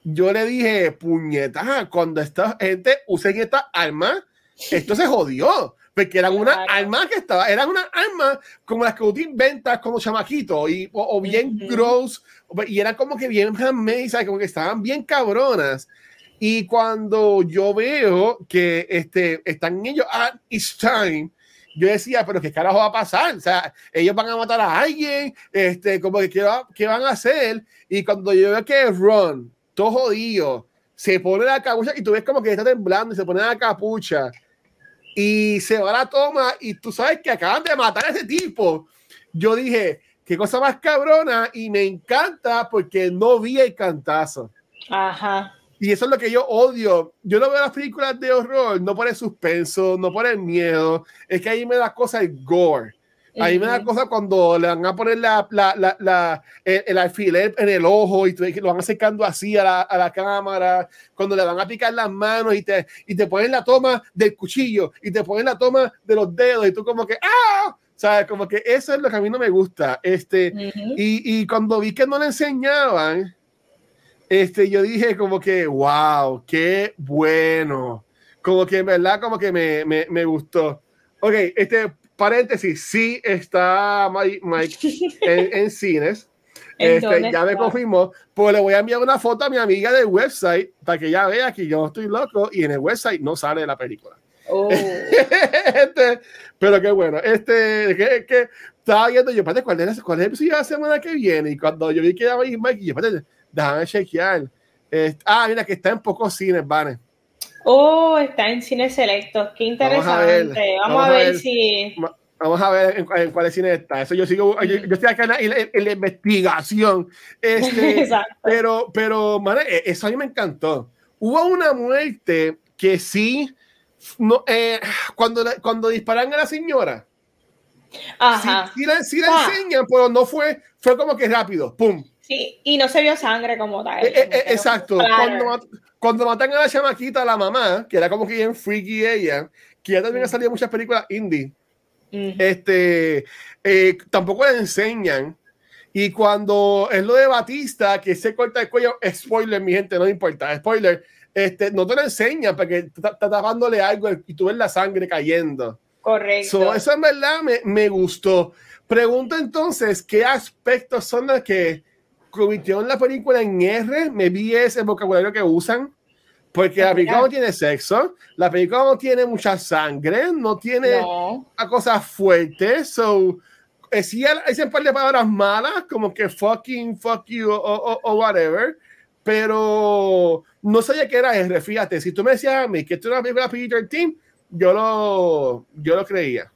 B: yo le dije, puñeta, cuando esta gente usen estas armas, esto se jodió porque eran una arma que estaba, eran una arma como las que tú inventas como chamaquito y, o, bien gross, y eran como que bien handmade, como que estaban bien cabronas. Y cuando yo veo que este, están ellos at it's time, yo decía, pero ¿qué carajo va a pasar? O sea, ellos van a matar a alguien, este, como que ¿qué, qué van a hacer? Y cuando yo veo que Ron, todo jodido, se pone la capucha y tú ves como que está temblando y se pone la capucha y se va a la toma y tú sabes que acaban de matar a ese tipo. Yo dije, qué cosa más cabrona y me encanta porque no vi el cantazo.
A: Ajá.
B: Y eso es lo que yo odio. Yo no veo las películas de horror, no por el suspenso, no por el miedo, es que ahí me da cosa el gore. A mí me da cosa cuando le van a poner la, la, la, la el, alfiler en el ojo y lo van acercando así a la, a la, cámara, cuando le van a picar las manos y te, y te ponen la toma del cuchillo y te ponen la toma de los dedos y tú como que ¡ah! ¿Sabes? Como que eso es lo que a mí no me gusta. Este, y, y cuando vi que no le enseñaban, este, yo dije como que, wow, qué bueno. Como que en verdad, como que me, me, me gustó. Ok, este, paréntesis, sí está Mike, (laughs) en, cines. Este, ya me confirmó, pues le voy a enviar una foto a mi amiga del website para que ella vea que yo estoy loco y en el website no sale la película. Oh. (laughs) este, pero qué bueno, este, que, que estaba viendo yo, ¿cuál es, cuál es el episodio de la semana que viene? Y cuando yo vi que iba a ir Mike, yo, déjame chequear. Este, ah, mira, que está en pocos cines, Vane.
A: Oh, está en cines selectos. Qué interesante. Vamos a ver, si.
B: Vamos a ver en, en cuáles cines está. Eso yo sigo, yo, estoy acá en la, investigación. Este, (laughs) pero, pero, madre, e, eso a mí me encantó. Hubo una muerte que sí, no, eh, cuando, cuando disparan a la señora,
A: Ajá.
B: Sí, la, sí la ah. enseñan, pero no fue, fue como que rápido, pum.
A: Sí, y no se vio sangre como tal.
B: Eh, eh, exacto. Cuando, cuando matan a la chamaquita, la mamá, que era como que bien freaky ella, que ya también ha salido muchas películas indie, este, eh, tampoco le enseñan. Y cuando es lo de Batista, que se corta el cuello, spoiler, mi gente, no importa, spoiler, este, no te lo enseñan porque está tapándole algo y tú ves la sangre cayendo.
A: Correcto.
B: eso en verdad me, me gustó. Pregunto entonces, ¿qué aspectos son los que convirtieron la película en R, me vi ese vocabulario que usan, porque la película no tiene sexo, la película no tiene mucha sangre, no tiene a cosas fuertes, so eh, sí un par de palabras malas, como que fucking, fuck you o, whatever, pero no sabía que era R, fíjate, si tú me decías a mí que esto era una película Peter Team, yo lo, yo lo creía.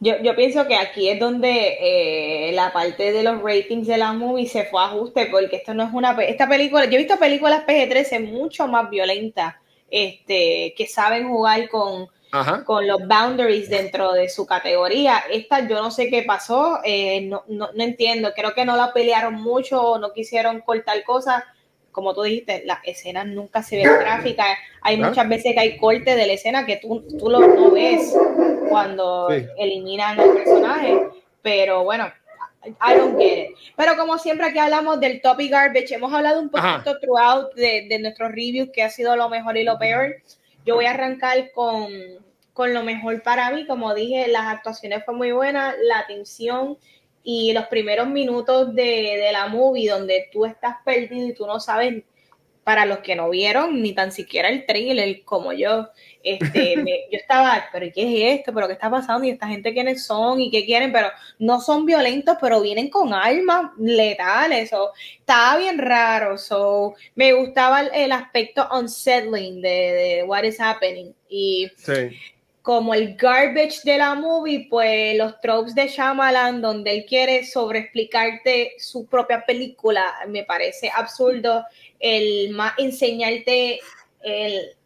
A: Yo, yo, pienso que aquí es donde eh, la parte de los ratings de la movie se fue a ajuste, porque esto no es una. Esta película, yo he visto películas PG-13 mucho más violentas, este, que saben jugar con, con los boundaries dentro de su categoría. Esta, yo no sé qué pasó, eh, no, no, no, entiendo. Creo que no la pelearon mucho, no quisieron cortar cosas. Como tú dijiste, las escenas nunca se ven gráficas. Hay muchas veces que hay corte de la escena que tú, tú lo no ves cuando eliminan al personaje, pero bueno, I don't get it. Pero como siempre aquí hablamos del topic garbage, hemos hablado un poquito throughout de, de nuestros reviews, que ha sido lo mejor y lo peor. Yo voy a arrancar con, con lo mejor para mí, como dije, las actuaciones fue muy buenas, la atención y los primeros minutos de, de la movie donde tú estás perdido y tú no sabes para los que no vieron ni tan siquiera el trailer como yo, este, (laughs) yo estaba, pero ¿qué es esto? ¿Pero qué está pasando? ¿Y esta gente quiénes son? ¿Y qué quieren? Pero no son violentos, pero vienen con armas letales. o estaba bien raro. So, me gustaba el, aspecto unsettling de, de, what is happening. Y como el garbage de la movie, pues los tropes de Shyamalan, donde él quiere sobreexplicarte su propia película, me parece absurdo el más enseñarte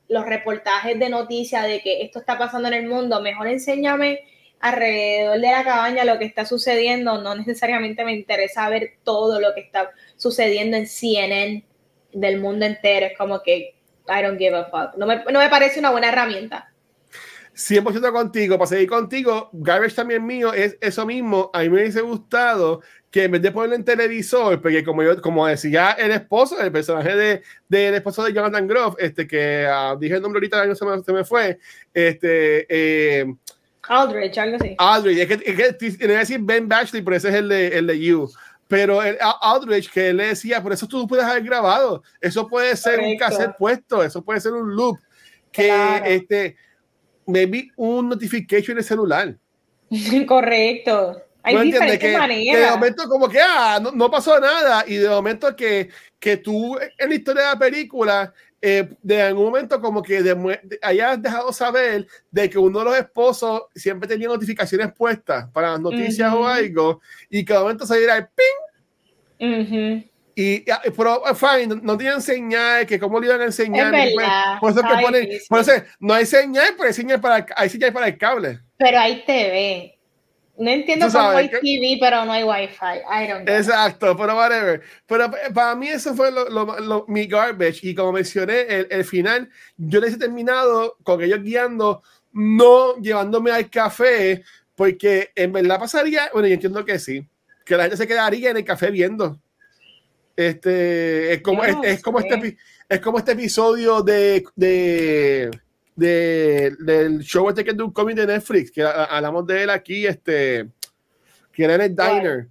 A: los reportajes de noticias de que esto está pasando en el mundo, mejor enséñame alrededor de la cabaña lo que está sucediendo, no necesariamente me interesa ver todo lo que está sucediendo en CNN del mundo entero, es como que I don't give a fuck, no me, no me parece una buena herramienta.
B: 100% contigo, para seguir contigo, Garbage también mío es eso mismo. A mí me hubiese gustado que en vez de ponerlo en televisor, porque como yo, como decía el esposo, el personaje de, del esposo de Jonathan Groff, este que uh, dije el nombre ahorita, no se me, se me fue, este eh,
A: Aldrich, algo así.
B: Aldrich, es que, es que decir Ben Bashley, pero ese es el de, el de You. Pero el Aldrich que él le decía, por eso tú puedes haber grabado, eso puede ser un cassette puesto, eso puede ser un loop, que este me vi un notification en el celular. (laughs)
A: Correcto. Hay diferentes
B: que, maneras. de momento como que, ah, no, pasó nada. Y de momento que, que tú en la historia de la película, eh, de algún momento como que hayas dejado saber de que uno de los esposos siempre tenía notificaciones puestas para noticias o algo, y que de momento saliera el ping. Y, pero eh, fine, no, tienen señal, que cómo le iban a enseñar.
A: Pues,
B: por eso que ponen, por eso no hay señal, pero hay señal para, hay señal para el cable.
A: Pero hay TV. No entiendo cómo hay TV, pero no hay Wi-Fi. I don't know.
B: Exacto, pero whatever. Pero para mí eso fue lo, lo, mi garbage. Y como mencioné, el, el final, yo les he terminado con ellos guiando, no llevándome al café, porque en verdad pasaría, bueno, yo entiendo que sí, que la gente se quedaría en el café viendo. Este, es como, es, como este, es como este episodio de, de, de del show este que es un cómic de Netflix, que hablamos de él aquí, este, que era en el diner.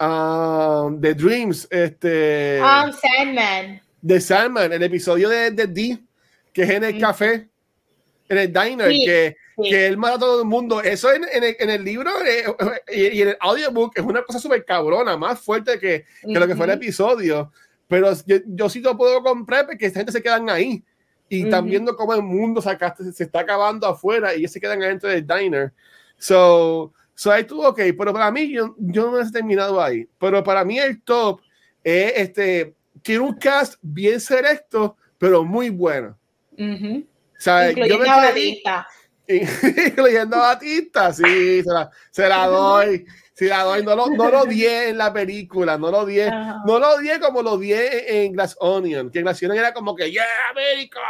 B: Um, The Dreams, este.
A: Um, Sandman.
B: De Sandman, el episodio de, de D, que es en el café, en el diner, que que él mata a todo el mundo. Eso en, en, el, en el, libro eh, y, en el audiobook es una cosa súper cabrona, más fuerte que, que lo que fue el episodio. Pero yo, yo sí lo puedo comprar porque esta gente se quedan ahí y están viendo cómo el mundo se, se está acabando afuera y ellos se quedan adentro del diner. So, so ahí tú, ok, pero para mí yo, yo no he terminado ahí. Pero para mí el top es este, tiene un cast bien selecto, pero muy bueno.
A: Uh yo me (laughs)
B: incluyendo a Batista, sí, se la, se la doy. Si la doy, no lo, no lo di en la película, no lo di, no lo di como lo di en Glass Onion, que en Glass Onion era como que, yeah, América,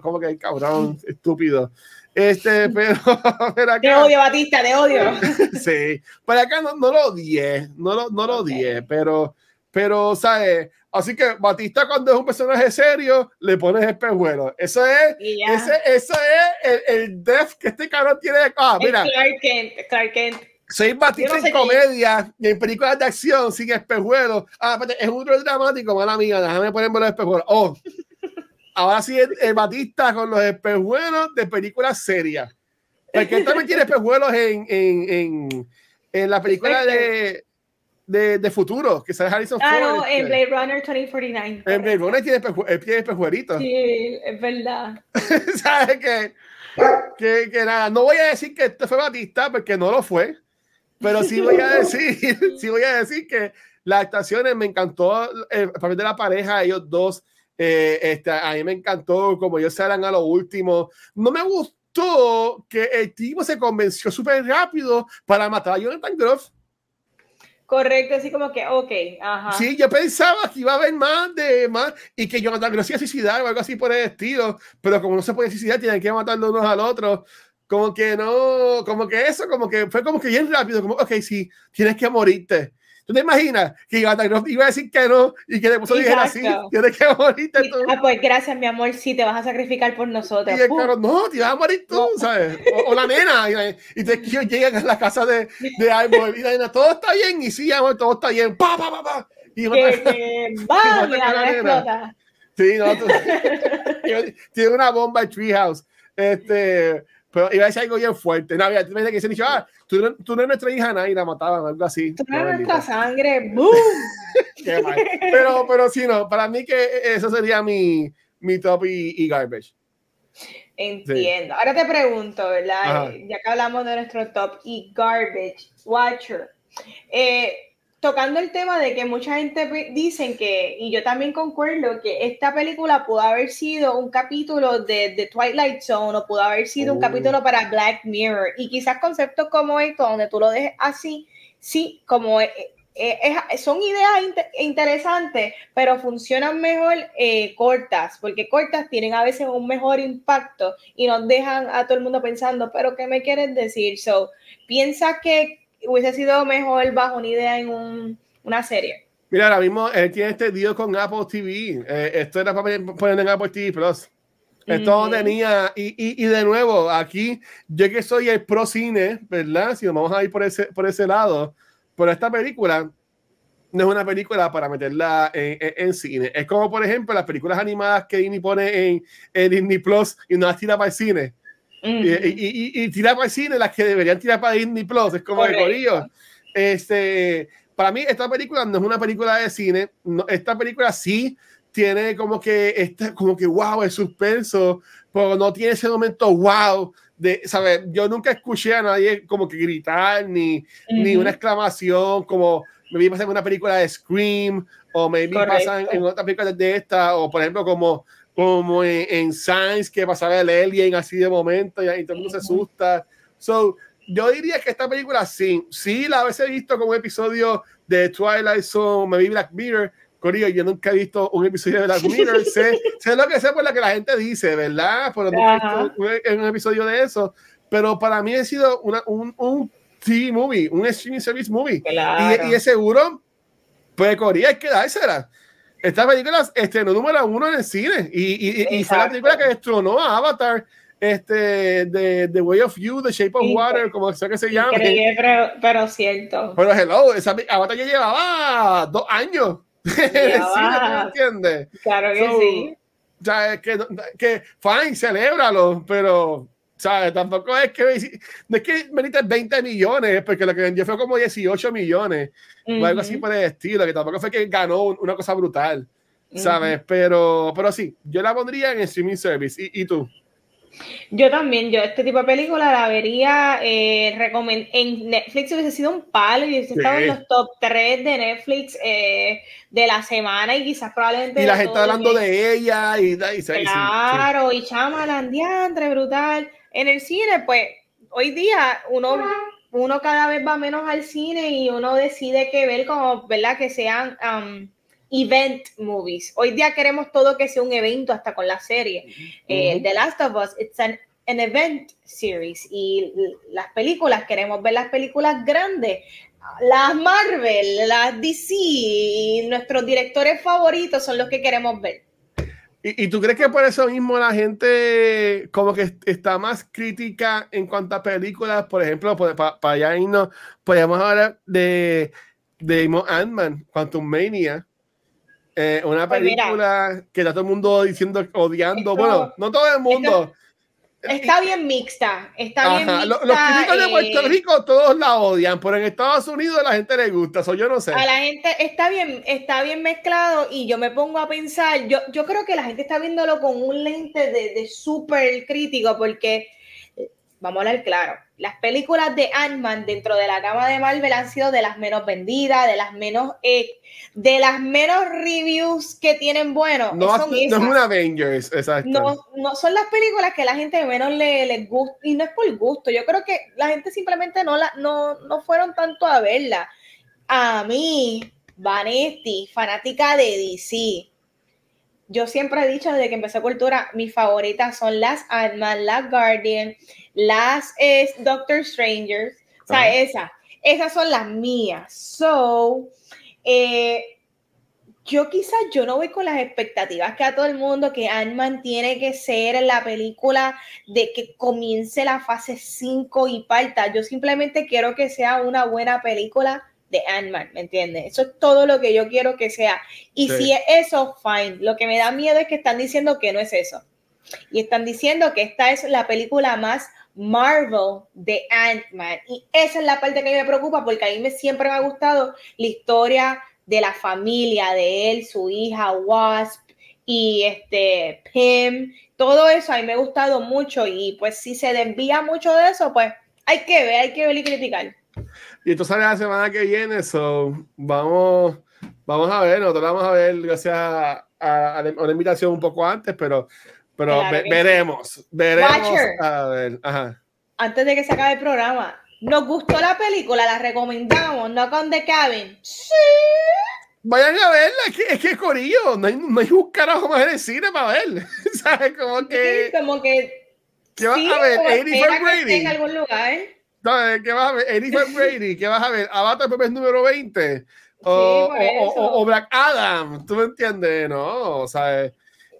B: como que cabrón, estúpido. Este, pero, (laughs)
A: pero acá, te odio, Batista, te odio. (laughs)
B: sí, pero acá no, no lo di, no lo, no lo di, pero, pero, ¿sabes? Así que Batista cuando es un personaje serio, le pones espejuelos. Eso es, ese, eso es el, el def que este cabrón tiene. Ah, mira.
A: Clark Kent, Clark Kent.
B: Soy Batista en comedia y en películas de acción sin espejuelos. Ah, es un rol dramático, mala amiga, déjame ponerme los espejuelos. Oh, ahora sí el, Batista con los espejuelos de películas serias. Porque él también tiene espejuelos en, en, en, en la película de de, de futuro, que sale Harrison
A: ah, Ford. Ah, no, en Blade Runner 2049. En Blade Runner
B: tiene, tiene espejuelitos.
A: Sí, es verdad. (laughs)
B: ¿Sabes qué? Que, que nada, no voy a decir que esto fue Batista, porque no lo fue, pero sí voy a (laughs) decir, sí voy a decir que las actuaciones me encantó el papel de la pareja, ellos dos. Eh, este, a mí me encantó como ellos se harán a lo último. No me gustó que el tipo se convenció súper rápido para matar a Jonathan Groff.
A: Correcto, así como que, ok, ajá.
B: Sí, yo pensaba que iba a haber más de más y que Jonathan Gross iba a suicidar o algo así por el estilo, pero como no se puede suicidar, tienen que matar unos al otro. Como que no, como que eso, como que fue como que bien rápido, como, ok, sí, tienes que morirte. ¿Tú te imaginas que iba a decir que no y que después dijera así? Tienes que morirte tú.
A: Ah, pues gracias, mi amor, sí, te vas a sacrificar por nosotros.
B: Y el caro, no, te vas a morir tú, ¿sabes? O, la nena, y, te llegan a la casa de, de árbol y la nena, todo está bien, y sí, amor, todo está bien, pa, pa, pa, pa.
A: Y que, que (laughs) va, la explota.
B: Sí, no, tú, (laughs) tiene una bomba en Treehouse. Este, pero iba a decir algo bien fuerte. No, había me que se dicho, ah, tú, no, tú no eres nuestra hija, nadie la mataban, algo así.
A: Tú no eres nuestra sangre, ¡boom! (laughs)
B: Qué mal. Pero, pero sí, no, para mí que eso sería mi, mi top y, garbage.
A: Entiendo. Ahora te pregunto, ¿verdad? Ya que hablamos de nuestro top y garbage, Watcher. Eh, tocando el tema de que mucha gente dicen que, y yo también concuerdo, que esta película pudo haber sido un capítulo de, de Twilight Zone o pudo haber sido un oh. capítulo para Black Mirror. Y quizás conceptos como esto, donde tú lo dejes así, sí, como eh, eh, son ideas interesantes, pero funcionan mejor eh, cortas, porque cortas tienen a veces un mejor impacto y nos dejan a todo el mundo pensando, pero ¿qué me quieres decir? So, piensa que hubiese sido mejor bajo una idea en un, una serie.
B: Mira, ahora mismo él tiene este deal con Apple TV. Eh, esto era para poner en Apple TV Plus. Esto tenía, y, y, y, de nuevo, aquí, yo que soy el pro cine, ¿verdad? Si nos vamos a ir por ese, por ese lado, pero esta película no es una película para meterla en, en, cine. Es como, por ejemplo, las películas animadas que Disney pone en, en Disney Plus y no las tira para el cine y, y, tirar para el cine las que deberían tirar para Disney Plus, es como de corillo. Este, para mí, esta película no es una película de cine. esta película sí tiene como que, este, como que wow, es suspenso, pero no tiene ese momento wow de, ¿sabes? Yo nunca escuché a nadie como que gritar ni, ni una exclamación como me vi pasar en una película de Scream o me vi pasar en, otra película de esta o por ejemplo como como en, Science que pasaba el alien así de momento y, todo el mundo se asusta. So, yo diría que esta película sí, sí la he visto como un episodio de Twilight Zone, me vi Black Mirror, Corillo, yo nunca he visto un episodio de Black Mirror, (laughs) sé, sé, lo que sé por lo que la gente dice, ¿verdad? Pero nunca he visto un, un, episodio de eso, pero para mí ha sido una, un, un TV movie, un streaming service movie,
A: claro.
B: y, y es seguro, pues Corillo hay que dársela. Esta película estrenó número uno en el cine y, y, y fue la película que destronó a Avatar este, de The Way of You, The Shape of Water, como sea que se llame.
A: Pero, pero cierto.
B: Pero hello, esa Avatar ya llevaba dos años. (laughs)
A: Llevaba,
B: ¿Me entiendes?
A: Claro que so, sí.
B: O sea, que, que fine, celébralo, pero ¿sabes? Tampoco es que no es que merite 20 millones, porque lo que vendió fue como 18 millones, uh -huh. o algo así por el estilo, que tampoco fue que ganó una cosa brutal, ¿sabes? Uh -huh. pero, pero sí, yo la pondría en streaming service. ¿Y, y tú?
A: Yo también, yo este tipo de película la vería eh, en Netflix hubiese sido un palo y hubiese sí. estado en los top 3 de Netflix eh, de la semana y quizás probablemente
B: y la gente hablando de ella y, y,
A: claro, sí. y Chamalan, diantre, brutal en el cine, pues hoy día uno, uno cada vez va menos al cine y uno decide que ver como, ¿verdad? Que sean um, event movies. Hoy día queremos todo que sea un evento hasta con la serie. Uh -huh. eh, The Last of Us, it's an, an event series y las películas, queremos ver las películas grandes. Las Marvel, las DC, nuestros directores favoritos son los que queremos ver.
B: ¿Y, ¿Y, tú crees que por eso mismo la gente como que está más crítica en cuanto a películas? Por ejemplo, para pa allá irnos, podemos hablar de, de Ant-Man, Quantum Mania. Eh, una película pues que está todo el mundo diciendo, odiando. Esto, bueno, no todo el mundo.
A: Esto, está bien mixta. Está bien mixta,
B: Los, críticos de Puerto Rico todos la odian, pero en Estados Unidos a la gente le gusta. Eso yo no sé.
A: A la gente está bien, está bien mezclado y yo me pongo a pensar. Yo, yo creo que la gente está viéndolo con un lente de, de súper crítico porque vamos a hablar claro, las películas de Ant-Man dentro de la gama de Marvel han sido de las menos vendidas, de las menos eh, de las menos reviews que tienen buenos.
B: No, son no es un Avengers, exacto.
A: No, no son las películas que la gente menos le, les gusta, y no es por gusto, yo creo que la gente simplemente no, la, no, no fueron tanto a verla. A mí, Vanetti, fanática de DC, yo siempre he dicho desde que empecé cultura, mis favoritas son las Ant-Man, las Guardian, las es Doctor Strangers, o sea, esas, esas son las mías. So, eh, yo quizás yo no voy con las expectativas que a todo el mundo que Ant-Man tiene que ser la película de que comience la fase 5 y parta. Yo simplemente quiero que sea una buena película de Ant-Man, ¿me entiendes? Eso es todo lo que yo quiero que sea. Y sí. si es eso, fine. Lo que me da miedo es que están diciendo que no es eso. Y están diciendo que esta es la película más Marvel de Ant-Man. Y esa es la parte que me preocupa porque a mí me, siempre me ha gustado la historia de la familia de él, su hija Wasp y este Pym. Todo eso a mí me ha gustado mucho y pues si se desvía mucho de eso, pues hay que ver, hay que ver y criticar.
B: Y esto sale la semana que viene, so vamos, vamos a ver, nosotros vamos a ver gracias a, a, a una invitación un poco antes, pero, pero claro ve, veremos, veremos.
A: Watcher,
B: a ver, ajá.
A: Antes de que se acabe el programa, ¿nos gustó la película? ¿La recomendamos? ¿No con The Cabin? Sí.
B: Vayan a verla, es que, es que Corillo, no hay, no hay un carajo más en el cine para ver. (laughs) ¿Sabes? Como que.
A: Sí, como que.
B: ¿Qué vas sí, a ver? 84 Brady.
A: En algún lugar.
B: No, ¿qué vas a ver? Elizabeth (laughs) Brady, ¿qué vas a ver? Avatar Pepe número 20. O, sí, o, o, o, Black Adam, ¿tú me entiendes? No, o sea,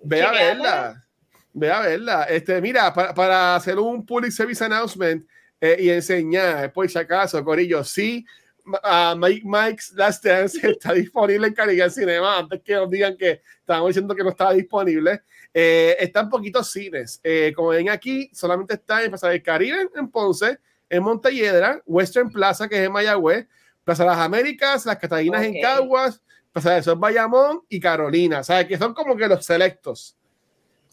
B: ve a verla. Ve a verla. Este, mira, para, para hacer un public service announcement eh, y enseñar, por si acaso, Corillo, sí, uh, Mike, Mike's Last Dance (laughs) está disponible en Caribbean Cinema, antes que nos digan que estábamos diciendo que no estaba disponible. Eh, está en poquitos cines. Eh, como ven aquí, solamente está en Plaza del Caribe, en Ponce, en Montelledra, Western Plaza, que es en Mayagüez, Plaza de las Américas, Las Catalinas okay. en Caguas, Plaza de Sol Bayamón y Carolina. ¿Sabes? Que son como que los selectos.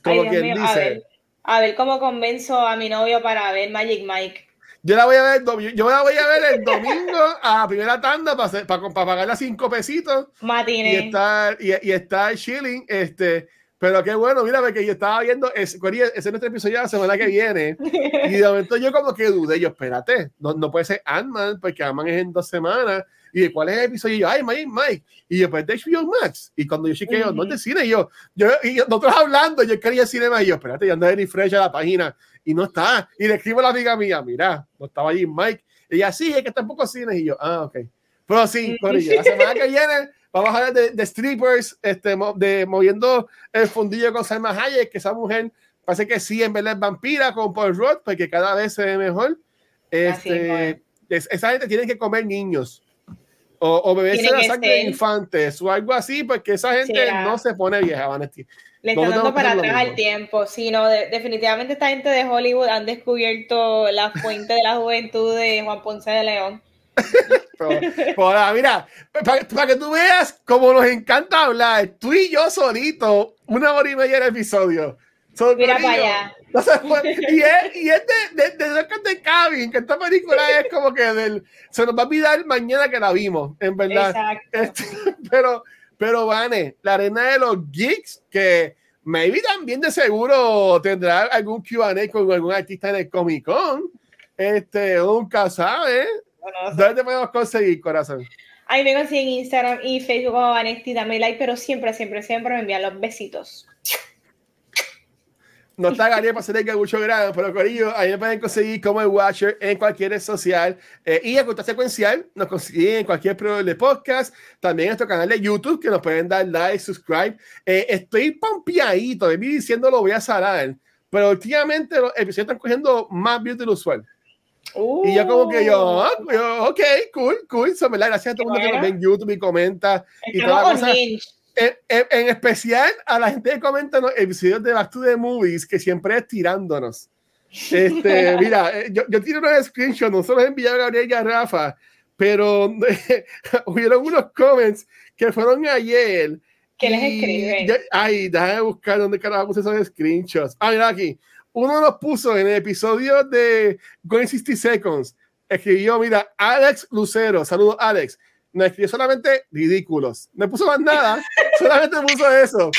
B: Como
A: Ay,
B: quien
A: mío,
B: dice.
A: A ver, a ver cómo convenzo a mi novio para ver Magic Mike.
B: Yo la voy a ver, yo la voy a ver el domingo a la primera tanda para, para, para pagar las cinco pesitos.
A: Matine.
B: Y estar, y, y estar chilling, este, Pero qué bueno, mira, que yo estaba viendo, ese, es nuestro episodio de la semana que viene, y de momento yo como que dudé, yo, espérate, no, no puede ser Ant-Man, porque Ant-Man es en dos semanas, y de cuál es el episodio, y yo, ay, Mike, Mike, y yo, pues de HBO Max, y cuando yo chequeo, uh no es de cine, y yo, yo, y nosotros hablando, yo quería cine y yo, espérate, yo ando de refresh a la página, y no está, y le escribo a la amiga mía, mira, no estaba allí Mike, y ella, sí, es que tampoco cine, y yo, ah, ok, pero sí, la semana que viene Vamos a hablar de, strippers, este, de moviendo el fundillo con Salma Hayek, que esa mujer parece que sí, en verdad es vampira con Paul Rudd, porque cada vez se ve mejor. Este, esa gente tiene que comer niños o, o beberse la sangre de infantes o algo así, porque esa gente no se pone vieja, Vanesti.
A: Le está dando para atrás al tiempo, sí, no, definitivamente esta gente de Hollywood han descubierto la fuente de la juventud de Juan Ponce de León (laughs)
B: mira, para, que tú veas cómo nos encanta hablar, tú y yo solito, una hora y media el episodio.
A: mira para allá.
B: Y es, y es de, de, de, de Cabin, que esta película es como que del, se nos va a olvidar mañana que la vimos, en verdad. Este, (laughs) pero, pero, Vane, la arena de los geeks, que maybe también de seguro tendrá algún QA con algún artista en el Comic Con. Este, nunca sabe. ¿Dónde te podemos conseguir, corazón?
A: Ahí me consiguen Instagram y Facebook como Vanesti, dame like, pero siempre, siempre, siempre me envían los besitos.
B: No está Gabriel para hacer el mucho grado, pero Corillo, ahí me pueden conseguir como el Watcher en cualquier red social eh, y a cuenta secuencial nos consiguen en cualquier programa de podcast, también en nuestro canal de YouTube que nos pueden dar like, subscribe. Eh, estoy pompeadito, de mí diciendo lo voy a salar, pero últimamente los episodios están cogiendo más views del usual y yo como que yo, ah, ok, cool, cool. So, Gracias a todo el mundo que nos ve en YouTube y comenta. Y toda la en, en, especial a la gente que comenta los episodios de Back to the Movies, que siempre es tirándonos. Este, (laughs) mira, eh, yo, yo tiro unos screenshots, no solo envié a Gabriel y a Rafa, pero (laughs) hubieron unos comments que fueron ayer.
A: ¿Qué les escriben?
B: Ay, déjame buscar dónde carajo puse esos screenshots. Ah, mira aquí uno nos puso en el episodio de Going 60 Seconds, escribió, mira, Alex Lucero, saludos Alex, no escribió solamente ridículos, no puso más nada, (laughs) solamente puso eso.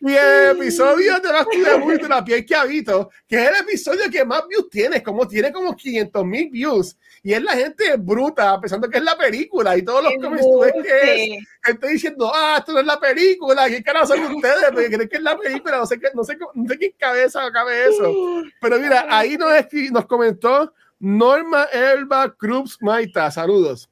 B: Y el episodio de la, de la piel que habito, que es el episodio que más views tiene, como tiene como 500 mil views y es la gente bruta, pensando que es la película y todos los comentarios que es, estoy diciendo, ah, esto no es la película, ¿qué carajo son ustedes? Porque creen que es la película, no sé, qué, no sé, no sé qué cabeza cabe eso. Pero mira, ahí nos, nos comentó Norma Elba Cruz Maita, saludos.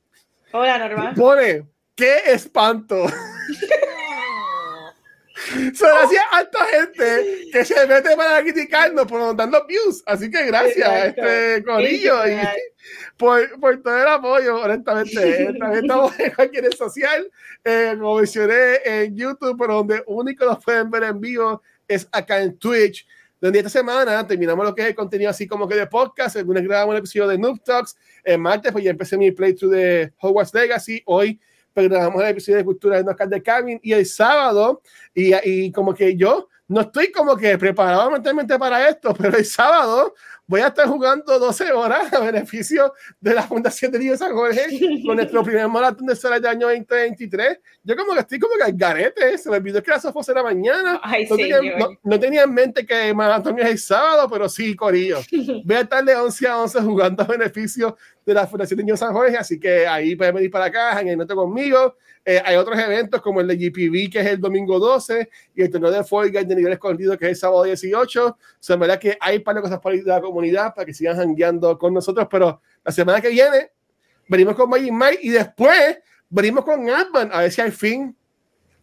A: Hola Norma.
B: Pone, qué espanto. (laughs) Se hacía alta gente que se mete para criticarnos por dando views. Así que gracias, este Corillo, y (laughs) por, por, todo el apoyo, honestamente. (laughs) También estamos en cualquier social, eh, como mencioné en YouTube, pero donde único nos pueden ver en vivo es acá en Twitch. Donde esta semana terminamos lo que es el contenido así como que de podcast. El lunes grabamos un episodio de Noob Talks. El martes, pues ya empecé mi playthrough de Hogwarts Legacy. Hoy pero grabamos el episodio de cultura de Oscar de Cabin y el sábado, y, y como que yo no estoy como que preparado mentalmente para esto, (laughs) pero el sábado voy a estar jugando 12 horas a beneficio de la Fundación de Niños San Jorge (laughs) con nuestro primer maratón de solar del año 2023. Yo como que estoy como que al garete, se me olvidó que la Sofos era mañana. no, tenía, no, tenía, en mente que el maratón es el sábado, pero sí, Corillo. (laughs) Voy a estar de 11 a 11 jugando a beneficio de la Fundación de Niños San Jorge, así que ahí pueden venir para acá, en el noto conmigo. Eh, hay otros eventos como el de GPV, que es el domingo 12, y el torneo de Fall de nivel escondido, que es el sábado 18. O sea, verdad que hay para cosas para la comunidad, para que sigan jangueando con nosotros, pero la semana que viene venimos con Magic Mike y después venimos con Adman, a ver si al fin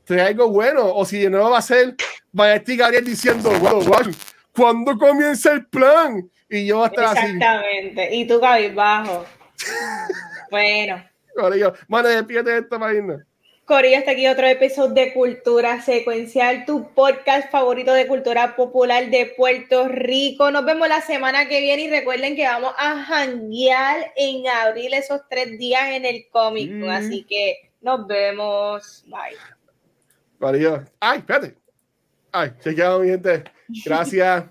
B: trae algo bueno, o si de nuevo va a ser Vanetti Gabriel diciendo, wow, wow, ¿cuándo comienza el plan? Y yo voy a estar
A: Exactamente, y tú bajo bueno.
B: Corillo, mano, despídete de esta página.
A: Corillo, hasta aquí otro episodio de Cultura Secuencial, tu podcast favorito de cultura popular de Puerto Rico. Nos vemos la semana que viene y recuerden que vamos a janguear en abril esos tres días en el cómic. Mm. Así que nos vemos. Bye.
B: Corillo. Ay, espérate. Ay, chequeado, mi gente. Gracias.